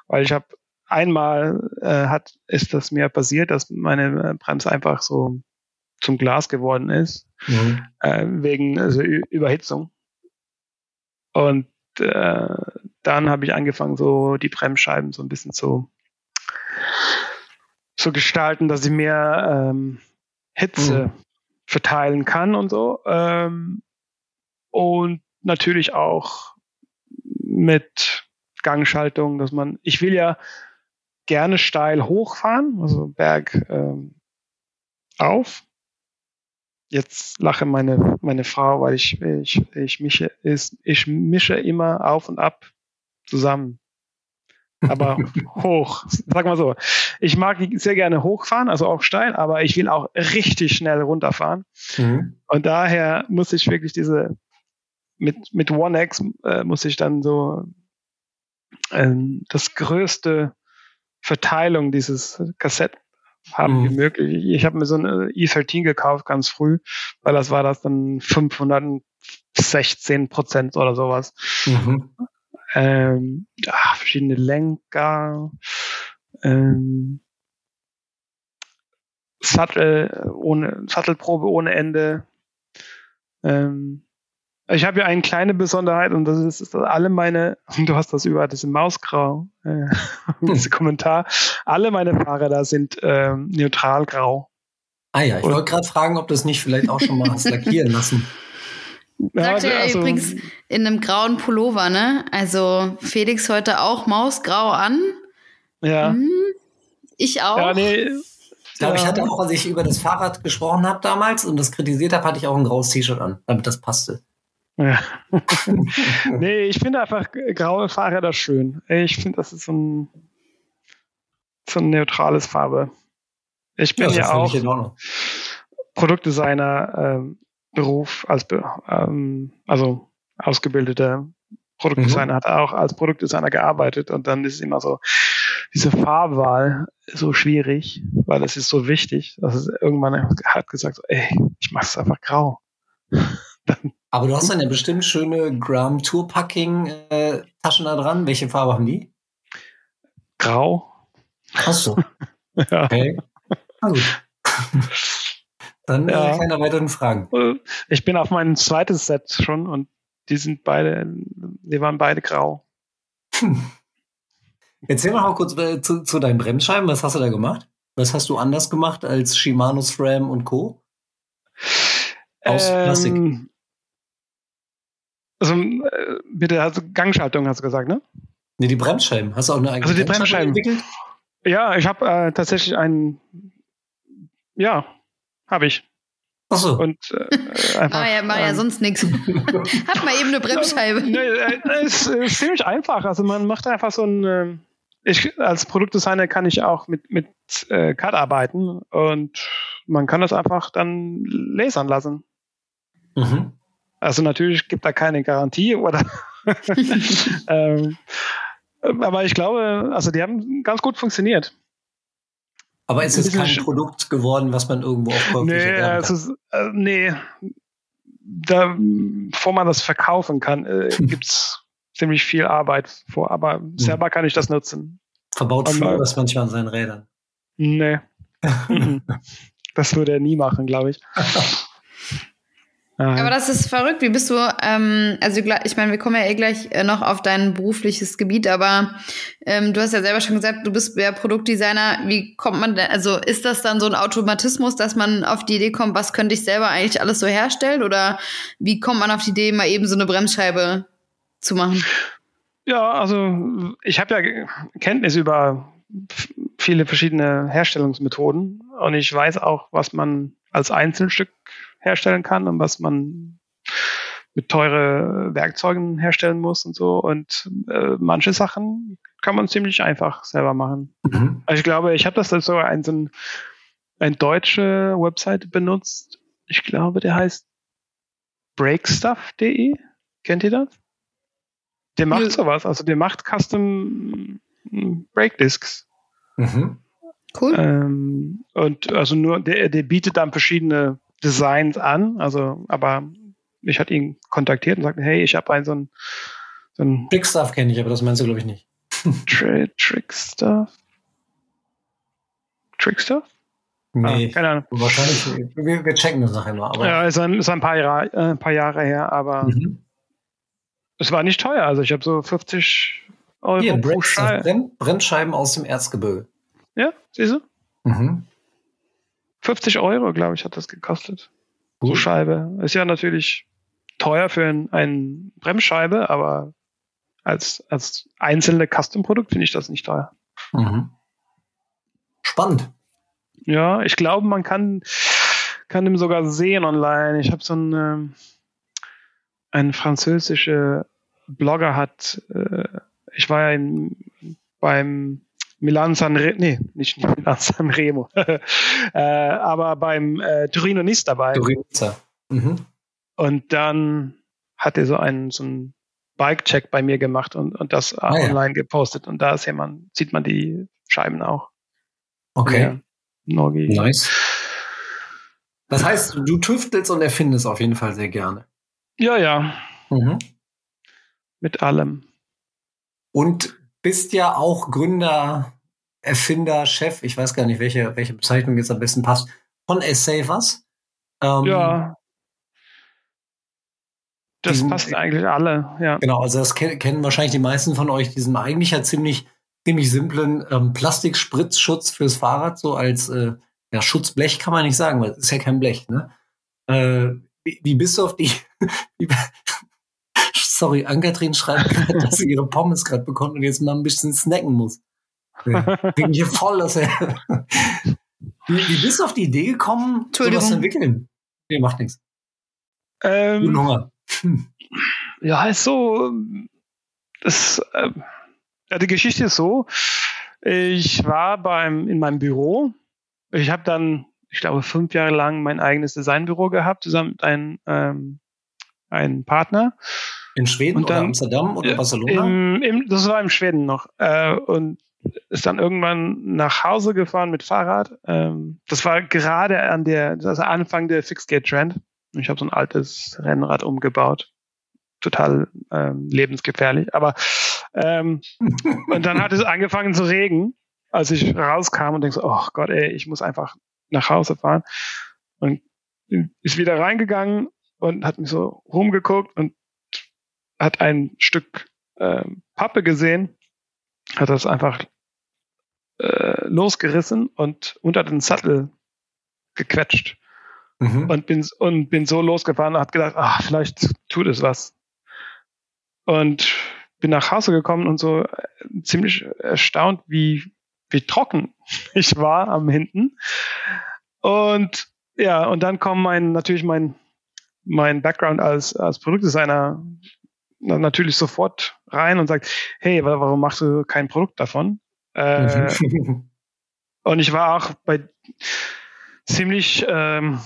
weil ich habe einmal äh, hat ist das mir passiert, dass meine Bremse einfach so zum Glas geworden ist mhm. äh, wegen also Überhitzung. Und äh, dann habe ich angefangen, so die Bremsscheiben so ein bisschen zu zu gestalten, dass sie mehr ähm, Hitze mhm. verteilen kann und so. Ähm, und natürlich auch mit Gangschaltung, dass man, ich will ja gerne steil hochfahren, also Berg ähm, auf. Jetzt lache meine, meine Frau, weil ich, ich, ich mische, ist, ich mische immer auf und ab zusammen aber *laughs* hoch. Sag mal so. Ich mag sehr gerne hochfahren, also auch steil, aber ich will auch richtig schnell runterfahren. Mhm. Und daher muss ich wirklich diese, mit, mit One X äh, muss ich dann so ähm, das größte Verteilung dieses Kassett haben mhm. wie möglich. Ich habe mir so eine E13 gekauft ganz früh, weil das war das dann 516 Prozent oder sowas. Mhm ähm, ja, verschiedene Lenker, ähm, Sattel ohne Sattelprobe ohne Ende. Ähm, ich habe ja eine kleine Besonderheit und das ist, dass alle meine, *laughs* du hast das über das Mausgrau, äh, *laughs* diese Kommentar, alle meine Fahrräder sind ähm, neutral-grau. Ah ja, ich wollte gerade fragen, ob du das nicht vielleicht auch schon mal hast lackieren lassen. Sagt ja, er also, übrigens in einem grauen Pullover, ne? Also Felix heute auch mausgrau an. Ja. Hm, ich auch. Ja, nee. Ich glaube, ich hatte auch, als ich über das Fahrrad gesprochen habe damals und das kritisiert habe, hatte ich auch ein graues T-Shirt an, damit das passte. Ja. *laughs* nee, ich finde einfach graue Fahrräder schön. Ich finde, das ist so ein, so ein neutrales Farbe. Ich bin ja, ja auch Produktdesigner. Ähm, Beruf als ähm, also ausgebildeter Produktdesigner mhm. hat auch als Produktdesigner gearbeitet und dann ist es immer so diese Farbwahl so schwierig, weil es ist so wichtig, dass es irgendwann hat gesagt, ey, ich mache es einfach grau. *laughs* Aber du hast dann ja bestimmt schöne Gram Tour Packing äh, Taschen da dran. Welche Farbe haben die? Grau. Ach *laughs* so. Okay. Na gut. Dann äh, ja. keine weiteren Fragen. Ich bin auf mein zweites Set schon und die sind beide, die waren beide grau. Hm. *laughs* Erzähl mal kurz äh, zu, zu deinen Bremsscheiben. Was hast du da gemacht? Was hast du anders gemacht als Shimano SRAM und Co? Aus ähm, Plastik. Also, äh, bitte, also Gangschaltung hast du gesagt, ne? Nee, die Bremsscheiben. Hast du auch eine eigene Also die Bremsscheiben. Entwickelt? Ja, ich habe äh, tatsächlich einen, ja, habe ich. Ach so. Und äh, *laughs* einfach, ah ja, mach ja ähm, sonst nichts. *laughs* Hat mal eben eine Bremsscheibe. *laughs* Nee, äh, ist, ist ziemlich einfach. Also man macht einfach so ein, äh, ich als Produktdesigner kann ich auch mit mit äh, CAD arbeiten und man kann das einfach dann lasern lassen. Mhm. Also natürlich gibt da keine Garantie oder *laughs* *laughs* ähm, aber ich glaube, also die haben ganz gut funktioniert. Aber ist es kein Produkt geworden, was man irgendwo aufkauft? Nee, es ist, äh, nee. Da, bevor man das verkaufen kann, äh, *laughs* gibt's ziemlich viel Arbeit vor. Aber hm. selber kann ich das nutzen. Verbaut Flo das manchmal an seinen Rädern? Nee. das würde er nie machen, glaube ich. Aber das ist verrückt. Wie bist du, ähm, also ich meine, wir kommen ja eh gleich äh, noch auf dein berufliches Gebiet, aber ähm, du hast ja selber schon gesagt, du bist ja Produktdesigner. Wie kommt man denn, also ist das dann so ein Automatismus, dass man auf die Idee kommt, was könnte ich selber eigentlich alles so herstellen? Oder wie kommt man auf die Idee, mal eben so eine Bremsscheibe zu machen? Ja, also ich habe ja Kenntnis über viele verschiedene Herstellungsmethoden und ich weiß auch, was man als Einzelstück herstellen kann und was man mit teure Werkzeugen herstellen muss und so. Und äh, manche Sachen kann man ziemlich einfach selber machen. Mhm. Also ich glaube, ich habe das sogar ein, so ein, ein deutsche Website benutzt. Ich glaube, der heißt breakstuff.de. Kennt ihr das? Der macht ja. sowas. Also der macht Custom Breakdiscs. Mhm. Cool. Ähm, und also nur, der, der bietet dann verschiedene Designs an, also, aber ich hatte ihn kontaktiert und sagte, hey, ich habe einen so ein, so ein Trickstuff kenne ich, aber das meinst du, glaube ich, nicht. *laughs* Tri Trickstuff? Trickstuff? Nee, ah, keine Ahnung. Wahrscheinlich, wir, wir, checken das nachher. Aber ja, ist ein, ist ein paar, Jahre, äh, ein paar Jahre her, aber mhm. es war nicht teuer. Also ich habe so 50 Euro Hier, pro Scheibe. Brennscheiben aus dem Erzgebirge. Ja, siehst du? Mhm. 50 Euro, glaube ich, hat das gekostet. So Scheibe. Ist ja natürlich teuer für ein, ein Bremsscheibe, aber als, als einzelne Custom-Produkt finde ich das nicht teuer. Mhm. Spannend. Ja, ich glaube, man kann, kann dem sogar sehen online. Ich habe so ein, ähm, ein französischer Blogger hat, äh, ich war ja in, beim Milan Sanremo, nee, nicht *laughs* Milan Sanremo, *laughs* äh, aber beim äh, Torino Nis dabei. Torino. Mhm. Und dann hat er so einen, so einen Bike-Check bei mir gemacht und, und das ah, online ja. gepostet. Und da ist jemand, sieht man die Scheiben auch. Okay. Norgi. Nice. Das heißt, du tüftelst und erfindest auf jeden Fall sehr gerne. Ja, ja. Mhm. Mit allem. Und bist ja auch Gründer, Erfinder, Chef, ich weiß gar nicht, welche, welche Bezeichnung jetzt am besten passt, von S-Savers. Ähm, ja. Das diesen, passt eigentlich alle, ja. Genau, also das kennen wahrscheinlich die meisten von euch, diesen eigentlich ja ziemlich, ziemlich simplen ähm, Plastikspritzschutz fürs Fahrrad, so als äh, ja, Schutzblech kann man nicht sagen, weil es ist ja kein Blech, ne? Äh, wie, wie bist du auf die, *laughs* wie, sorry, Ankatrin schreibt *laughs* gerade, dass sie ihre Pommes gerade bekommt und jetzt mal ein bisschen snacken muss. *laughs* Wegen hier voll, dass er. *laughs* wie, bist du auf die Idee gekommen, sowas zu entwickeln? Nee, macht nichts. Ähm, Guten Hunger. Ja, ist so. Das, äh, ja, die Geschichte ist so. Ich war beim, in meinem Büro. Ich habe dann, ich glaube, fünf Jahre lang mein eigenes Designbüro gehabt, zusammen mit einem, ähm, einem Partner. In Schweden und dann, oder Amsterdam oder Barcelona? Im, im, das war im Schweden noch. Äh, und ist dann irgendwann nach Hause gefahren mit Fahrrad. Ähm, das war gerade an der, das Anfang der Fixgate-Trend. Ich habe so ein altes Rennrad umgebaut. Total ähm, lebensgefährlich. Aber ähm, *laughs* und dann hat es angefangen zu regen. als ich rauskam und denke so, oh Gott, ey, ich muss einfach nach Hause fahren. Und ist wieder reingegangen und hat mich so rumgeguckt und hat ein Stück äh, Pappe gesehen, hat das einfach äh, losgerissen und unter den Sattel gequetscht. Mhm. Und, bin, und bin so losgefahren und hat gedacht, ach, vielleicht tut es was. Und bin nach Hause gekommen und so äh, ziemlich erstaunt, wie, wie trocken *laughs* ich war am Hinten. Und ja, und dann kommt mein, natürlich mein, mein Background als, als Produktdesigner natürlich sofort rein und sagt, hey, warum machst du kein Produkt davon? Äh, *laughs* und ich war auch bei ziemlich, ähm,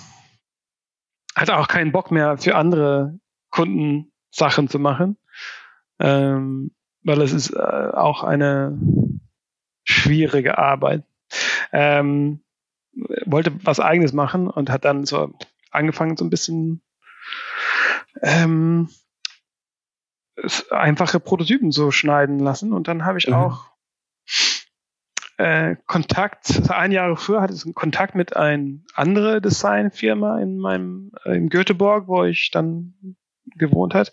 hatte auch keinen Bock mehr für andere Kunden Sachen zu machen, ähm, weil es ist äh, auch eine schwierige Arbeit. Ähm, wollte was eigenes machen und hat dann so angefangen, so ein bisschen ähm, einfache Prototypen so schneiden lassen. Und dann habe ich mhm. auch äh, Kontakt, ein Jahr früher hatte ich einen Kontakt mit einer anderen Designfirma in meinem, äh, in Göteborg, wo ich dann gewohnt hat.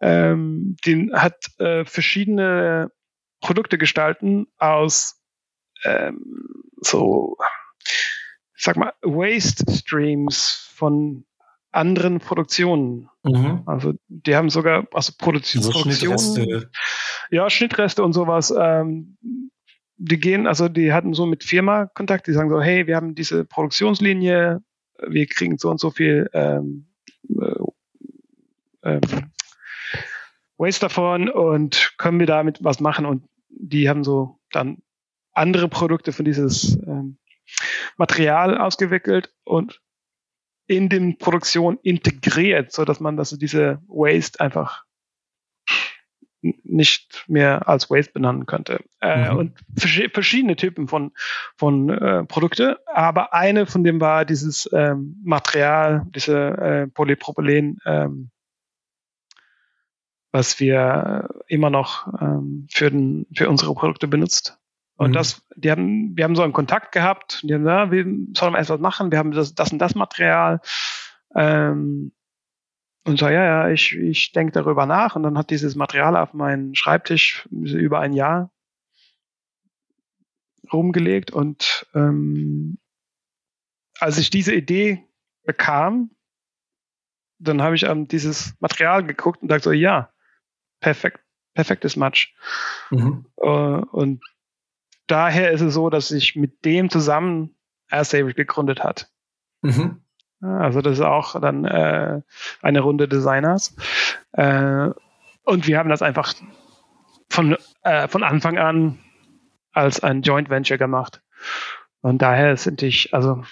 Ähm, den hat äh, verschiedene Produkte gestalten aus ähm, so, sag mal, Waste Streams von anderen Produktionen. Mhm. Also die haben sogar also Produktion, so Schnittreste. ja Schnittreste und sowas. Ähm, die gehen, also die hatten so mit Firma Kontakt, die sagen so, hey, wir haben diese Produktionslinie, wir kriegen so und so viel ähm, äh, ähm, Waste davon und können wir damit was machen und die haben so dann andere Produkte von dieses ähm, Material ausgewickelt und in den Produktion integriert, so dass man dass diese Waste einfach nicht mehr als Waste benennen könnte. Äh, mhm. Und verschiedene Typen von, von äh, Produkte, aber eine von dem war dieses ähm, Material, diese äh, Polypropylen, ähm, was wir immer noch ähm, für, den, für unsere Produkte benutzt. Und mhm. das, die haben, wir haben so einen Kontakt gehabt, die haben gesagt, ja, wir sollen erst was machen, wir haben das, das und das Material. Ähm, und so, ja, ja, ich, ich denke darüber nach. Und dann hat dieses Material auf meinen Schreibtisch über ein Jahr rumgelegt. Und ähm, als ich diese Idee bekam, dann habe ich an dieses Material geguckt und dachte so, ja, perfekt, perfektes Match. Mhm. Uh, und daher ist es so, dass sich mit dem zusammen Airstable gegründet hat. Mhm. Also das ist auch dann äh, eine Runde Designers. Äh, und wir haben das einfach von, äh, von Anfang an als ein Joint Venture gemacht. Und daher sind ich, also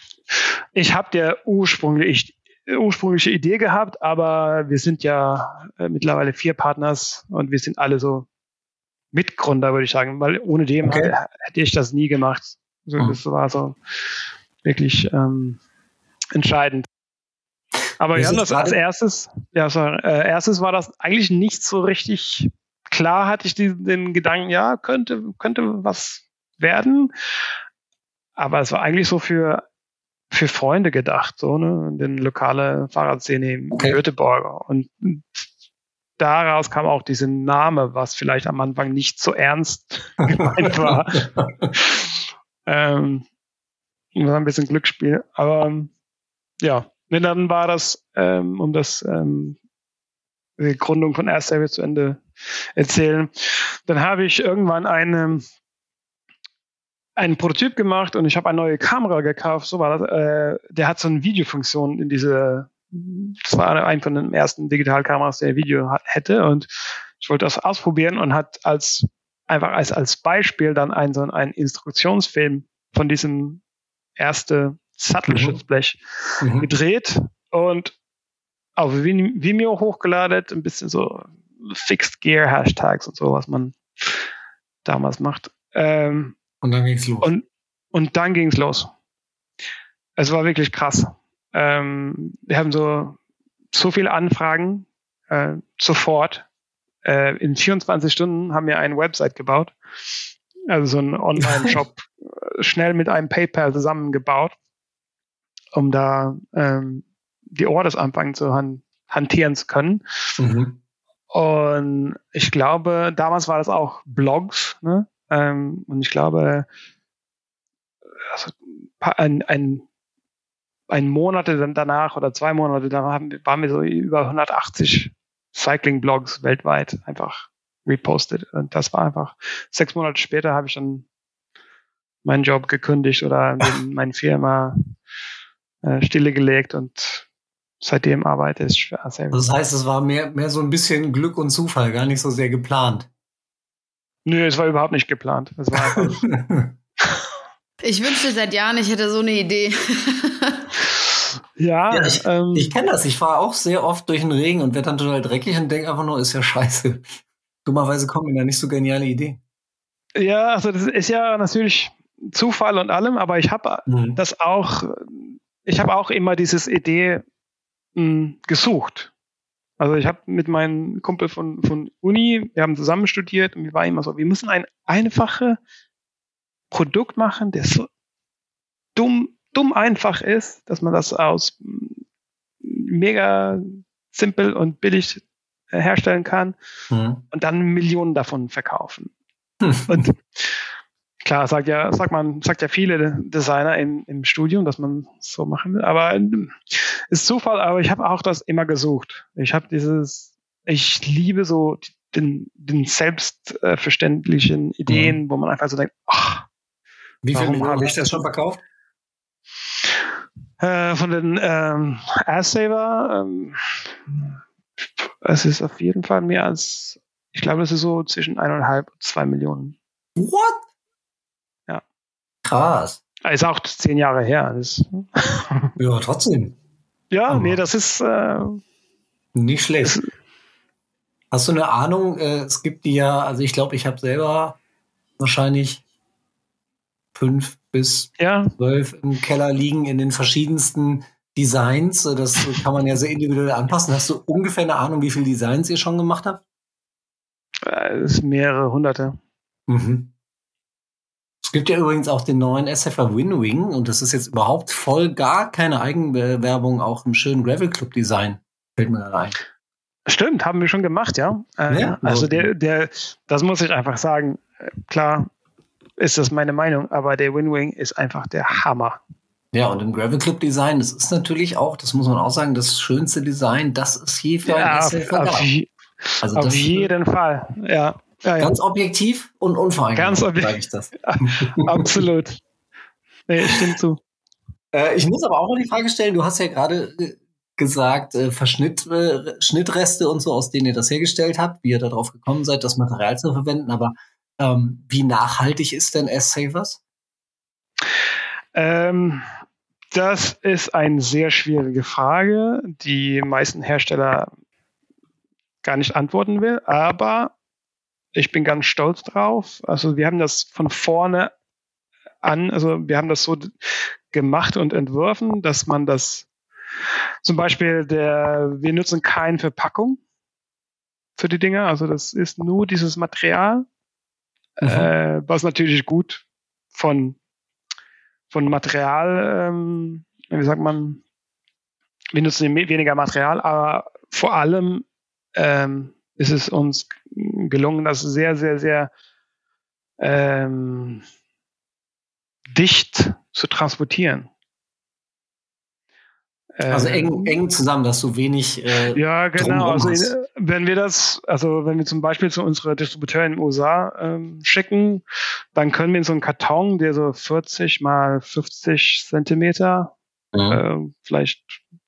ich habe der ursprünglich, ursprüngliche Idee gehabt, aber wir sind ja äh, mittlerweile vier Partners und wir sind alle so Mitgründer, würde ich sagen, weil ohne dem okay. hätte ich das nie gemacht. Also mhm. Das war so wirklich ähm, entscheidend. Aber wir haben das als erstes, ja, sorry, äh, erstes war das eigentlich nicht so richtig klar, hatte ich die, den Gedanken, ja, könnte, könnte was werden. Aber es war eigentlich so für, für Freunde gedacht, so, ne, in den lokale Fahrradszene in okay. Göteborg. Und daraus kam auch dieser Name, was vielleicht am Anfang nicht so ernst *laughs* gemeint war. ähm, das war ein bisschen Glücksspiel. Aber ja, und dann war das, ähm, um das ähm, die Gründung von Air Service zu Ende erzählen. Dann habe ich irgendwann eine einen Prototyp gemacht und ich habe eine neue Kamera gekauft. So war das. Äh, der hat so eine Videofunktion in diese das war ein von den ersten Digitalkameras, der Video hätte und ich wollte das ausprobieren und hat als einfach als, als Beispiel dann einen, so einen Instruktionsfilm von diesem erste Sattelschutzblech mhm. mhm. gedreht und auf Vimeo hochgeladen, ein bisschen so Fixed Gear Hashtags und so, was man damals macht. Ähm, und dann ging's los. Und, und dann ging's los. Es war wirklich krass. Ähm, wir haben so, so viele Anfragen äh, sofort. Äh, in 24 Stunden haben wir eine Website gebaut. also so ein Online-Shop, *laughs* schnell mit einem PayPal zusammengebaut, um da ähm, die Orders anfangen zu han hantieren zu können. Mhm. Und ich glaube, damals war das auch Blogs, ne? Ähm, und ich glaube, also ein, ein, ein Monat danach oder zwei Monate danach waren wir so über 180 Cycling-Blogs weltweit einfach repostet. Und das war einfach, sechs Monate später habe ich dann meinen Job gekündigt oder *laughs* meine Firma äh, stillegelegt und seitdem arbeite ich für Asel. Das heißt, es war mehr, mehr so ein bisschen Glück und Zufall, gar nicht so sehr geplant. Nö, es war überhaupt nicht geplant. Es war einfach *laughs* ich wünschte seit Jahren, ich hätte so eine Idee. ja, ja, ich, ähm, ich kenne das. Ich fahre auch sehr oft durch den Regen und werde dann total dreckig und denke einfach nur, ist ja scheiße. Dummerweise kommt mir da nicht so geniale Idee. Ja, also das ist ja natürlich Zufall und allem, aber ich habe mhm. das auch, ich habe auch immer dieses Idee mh, hm, gesucht. Also ich habe mit meinem Kumpel von, von Uni, wir haben zusammen studiert und wir waren immer so, wir müssen ein einfaches Produkt machen, das so dumm, dumm einfach ist, dass man das aus mega simpel und billig herstellen kann mhm. und dann Millionen davon verkaufen. *laughs* und klar, sagt ja, sagt man, sagt ja viele Designer im, im Studium, dass man so machen will, aber äh, ist Zufall, aber ich habe auch das immer gesucht. Ich habe dieses, ich liebe so den, den selbstverständlichen Ideen, mhm. wo man einfach so denkt, ach, wie viel Millionen hast du das schon verkauft? Äh, von den ähm, Airsaver, ähm, es ist auf jeden Fall mehr als, ich glaube, es ist so zwischen eineinhalb und zwei Millionen. What? Ja. Krass. Ist auch zehn Jahre her. Das ja, trotzdem. Ja, Aber nee, das ist äh, nicht schlecht. Hast du eine Ahnung? Äh, es gibt die ja, also ich glaube, ich habe selber wahrscheinlich fünf bis ja. zwölf im Keller liegen in den verschiedensten Designs. Das kann man ja sehr individuell anpassen. Hast du ungefähr eine Ahnung, wie viele Designs ihr schon gemacht habt? Äh, es ist mehrere hunderte. Mhm. Es gibt ja übrigens auch den neuen SFR Winwing und das ist jetzt überhaupt voll gar keine Eigenwerbung, auch im schönen Gravel Club Design. Fällt mir da rein. Stimmt, haben wir schon gemacht, ja. Äh, ja also der, der, das muss ich einfach sagen. Äh, klar ist das meine Meinung, aber der Winwing ist einfach der Hammer. Ja, und im Gravel Club Design, das ist natürlich auch, das muss man auch sagen, das schönste Design, das ist je für ja, ein auf, auf, also auf jeden Fall, ja. ja, ja. Ganz objektiv und unvereinbar. Ganz objektiv. ich das. *laughs* Absolut. Nee, stimmt zu. Äh, ich muss aber auch noch die Frage stellen, du hast ja gerade äh, gesagt, äh, Verschnitt, äh, Schnittreste und so, aus denen ihr das hergestellt habt, wie ihr darauf gekommen seid, das Material zu verwenden, aber ähm, wie nachhaltig ist denn S-Savers? Ähm, das ist eine sehr schwierige Frage, die meisten Hersteller gar nicht antworten will, aber ich bin ganz stolz drauf. Also wir haben das von vorne an, also wir haben das so gemacht und entworfen, dass man das zum Beispiel der, wir nutzen keine Verpackung für die Dinge, also das ist nur dieses Material, mhm. äh, was natürlich gut von von Material, ähm, wie sagt man, wir nutzen weniger Material, aber vor allem ähm, ist es uns gelungen, das sehr, sehr, sehr ähm, dicht zu transportieren. Also eng, ähm, eng zusammen, dass du wenig. Äh, ja, genau. Also hast. Wenn wir das, also wenn wir zum Beispiel zu unserer Distributeurin in den USA ähm, schicken, dann können wir in so einen Karton, der so 40 mal 50 Zentimeter, mhm. äh, vielleicht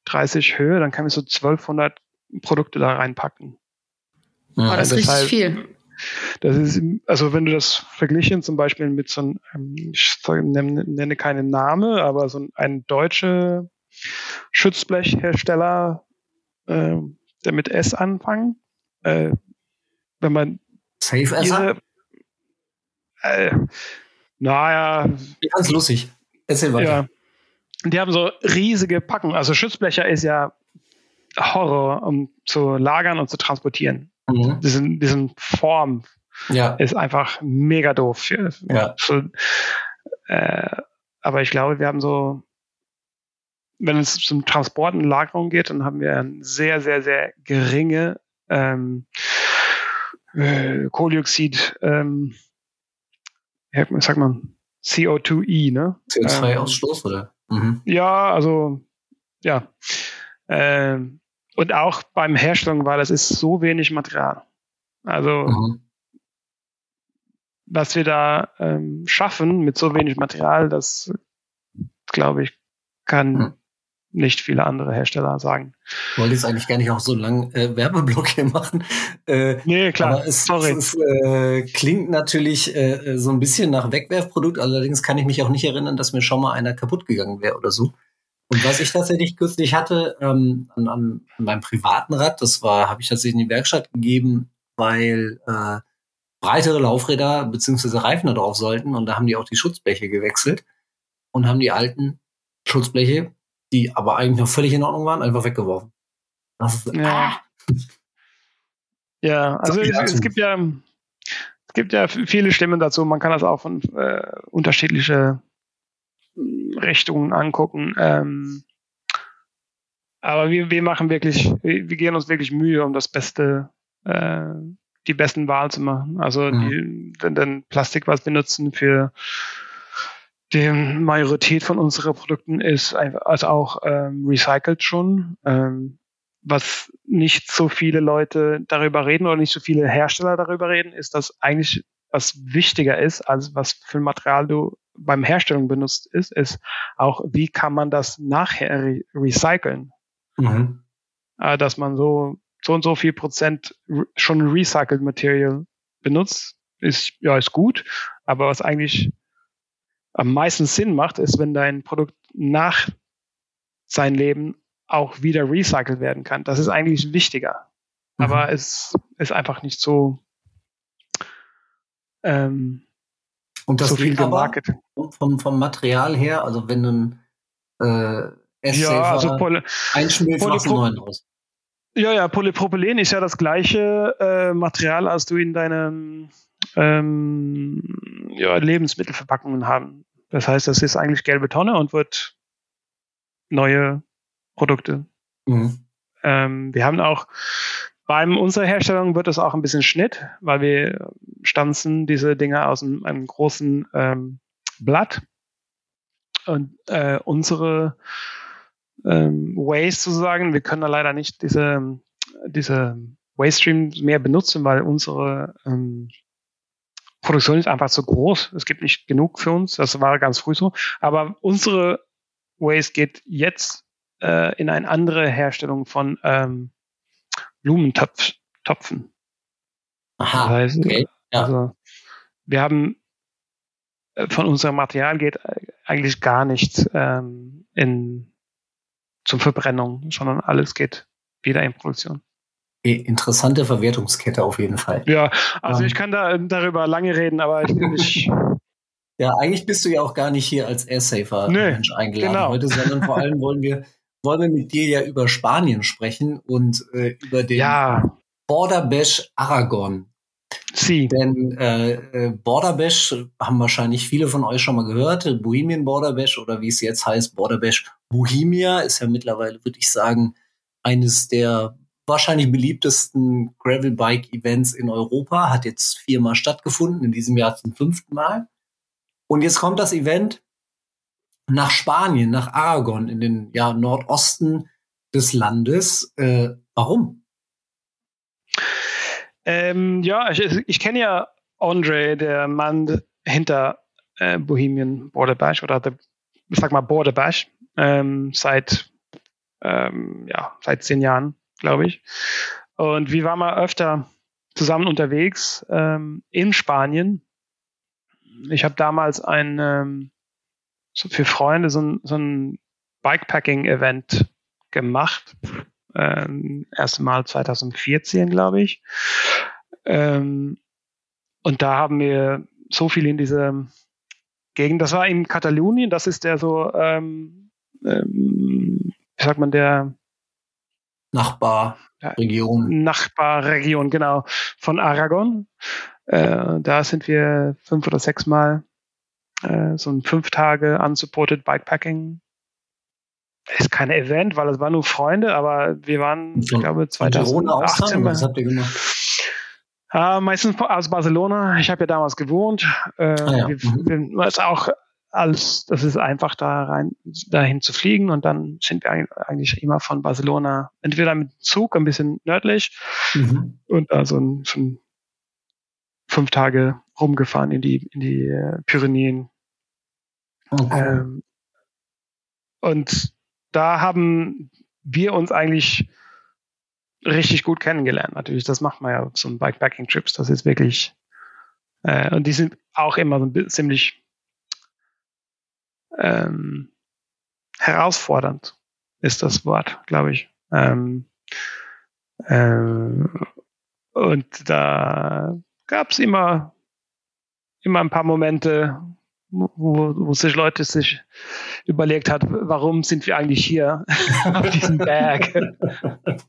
30 Höhe, dann können wir so 1200 Produkte da reinpacken. Mhm. Oh, das ist richtig heißt, viel. Das ist, also wenn du das verglichen zum Beispiel mit so einem, ähm, ich nenne, nenne keinen Namen, aber so ein deutsche Schutzblechhersteller, äh, der mit S anfangen. Äh, wenn man Safe Esser? Äh, naja. Ganz lustig. Erzähl weiter. Ja. Die haben so riesige Packen. Also Schutzblecher ist ja Horror, um zu lagern und zu transportieren. Mhm. Diesen, diesen Form. Ja. ist einfach mega doof. Für, Ja. so, äh, aber ich glaube, wir haben so, wenn es zum Transport und Lagerung geht, dann haben wir eine sehr, sehr, sehr geringe ähm, äh, Kohlioxid, ähm, sagt man, CO2e, ne? CO2-Ausstoß, oder? Mhm. Ja, also ja. Ähm, und auch beim Herstellung, weil es ist so wenig Material. Also Mhm. was wir da ähm, schaffen mit so wenig Material, das glaube ich, kann Mhm. Nicht viele andere Hersteller sagen. Ich wollte jetzt eigentlich gar nicht auch so lang äh, Werbeblock hier machen. Äh, Nee, klar. Aber es, Sorry. es äh, klingt natürlich äh, so ein bisschen nach Wegwerfprodukt. Allerdings kann ich mich auch nicht erinnern, dass mir schon mal einer kaputt gegangen wäre oder so. Und was ich tatsächlich kürzlich hatte ähm, an, an, an meinem privaten Rad, das war, habe ich tatsächlich in die Werkstatt gegeben, weil äh, breitere Laufräder beziehungsweise Reifen da drauf sollten. Und da haben die auch die Schutzbleche gewechselt und haben die alten Schutzbleche, die aber eigentlich noch völlig in Ordnung waren, einfach weggeworfen. Ist, Ja. Ja, also es, es gibt ja es gibt ja viele Stimmen dazu. Man kann das auch von äh, unterschiedliche mm, Richtungen angucken. Ähm, aber wir, wir machen wirklich, wir, wir geben uns wirklich Mühe, um das Beste, äh, die besten Wahl zu machen. Also die, denn, denn Plastik, was wir nutzen für die Majorität von unseren Produkten ist einfach, also auch ähm, recycelt schon. Ähm, was nicht so viele Leute darüber reden oder nicht so viele Hersteller darüber reden, ist, dass eigentlich was wichtiger ist, als was für ein Material du beim Herstellung benutzt ist, ist auch, wie kann man das nachher re recyceln? Mhm. Äh, dass man so, so und so viel Prozent schon recycled Material benutzt, ist, ja, ist gut. Aber was eigentlich am meisten Sinn macht, ist, wenn dein Produkt nach sein Leben auch wieder recycelt werden kann. Das ist eigentlich wichtiger. Mhm. Aber es ist einfach nicht so, ähm, Und das so viel gemarketet. vom, vom Material her, also wenn du ein äh, Ja, also Poly einschmilzt, machst du neuen draus. ja, ja, Polypropylen ist ja das gleiche äh, Material, als du in deinen ähm, ja, Lebensmittelverpackungen haben. Das heißt, das ist eigentlich gelbe Tonne und wird neue Produkte. Mhm. Ähm, wir haben auch beim unserer Herstellung wird es auch ein bisschen Schnitt, weil wir stanzen diese Dinge aus einem, einem großen ähm, Blatt und äh, unsere ähm, Waste sozusagen, wir können da leider nicht diese diese Waste Stream mehr benutzen, weil unsere ähm, Produktion ist einfach zu groß. Es gibt nicht genug für uns. Das war ganz früh so. Aber unsere Waste geht jetzt äh, in eine andere Herstellung von ähm, Blumentopfen. Aha, Das heißt, okay. Ja. Also wir haben äh, von unserem Material geht eigentlich gar nichts ähm, in zum Verbrennung, sondern alles geht wieder in Produktion. Interessante Verwertungskette auf jeden Fall. Ja, also Ähm. ich kann da äh, darüber lange reden, aber ich will nicht. *laughs* Ja, eigentlich bist du ja auch gar nicht hier als Airsafer Mensch eingeladen genau. heute, sondern vor allem *laughs* wollen wir wollen wir mit dir ja über Spanien sprechen und äh, über den ja, Border Bash Aragon. sie. Denn äh, äh, Border Bash haben wahrscheinlich viele von euch schon mal gehört. Bohemian Border Bash oder wie es jetzt heißt, Border Bash Bohemia ist ja mittlerweile, würde ich sagen, eines der wahrscheinlich beliebtesten Gravel-Bike-Events in Europa. Hat jetzt viermal stattgefunden, in diesem Jahr zum fünften Mal. Und jetzt kommt das Event nach Spanien, nach Aragon, in den ja, Nordosten des Landes. Äh, warum? Ähm, ja, ich, ich kenne ja Andre, der Mann hinter äh, Bohemian Border Bash oder der, ich sag mal Border Bash, ähm, seit ähm, ja seit zehn Jahren, glaube ich. Und wir waren mal öfter zusammen unterwegs ähm, in Spanien. Ich habe damals ein ähm, so für Freunde so ein, so ein Bikepacking-Event gemacht. Ähm, erste Mal 2014, glaube ich. Ähm, und da haben wir so viel in diese Gegend. Das war in Katalonien. Das ist der so, ähm, ähm, wie sagt man, der Nachbarregion. Nachbarregion, genau, von Aragon. Äh, da sind wir fünf oder sechs Mal äh, so ein fünf Tage unsupported Bikepacking. Ist kein Event, weil es waren nur Freunde, aber wir waren, ich glaube, 2018. Was habt ihr gemacht? Äh, meistens aus Barcelona. Ich habe ja damals gewohnt. Äh, ah, ja. wir, mhm. wir, ist auch als das ist einfach da rein dahin zu fliegen und dann sind wir eigentlich immer von Barcelona entweder mit Zug ein bisschen nördlich mhm. und also schon fünf Tage rumgefahren in die in die äh, Pyrenäen okay. ähm, und da haben wir uns eigentlich richtig gut kennengelernt. Natürlich, das macht man ja so ein Bikepacking-Trips. Das ist wirklich äh, und die sind auch immer so ziemlich ähm, herausfordernd ist das Wort, glaube ich. Ähm, ähm, und da gab es immer, immer ein paar Momente, wo, wo sich Leute sich überlegt hat, warum sind wir eigentlich hier *laughs* auf diesem Berg? *laughs*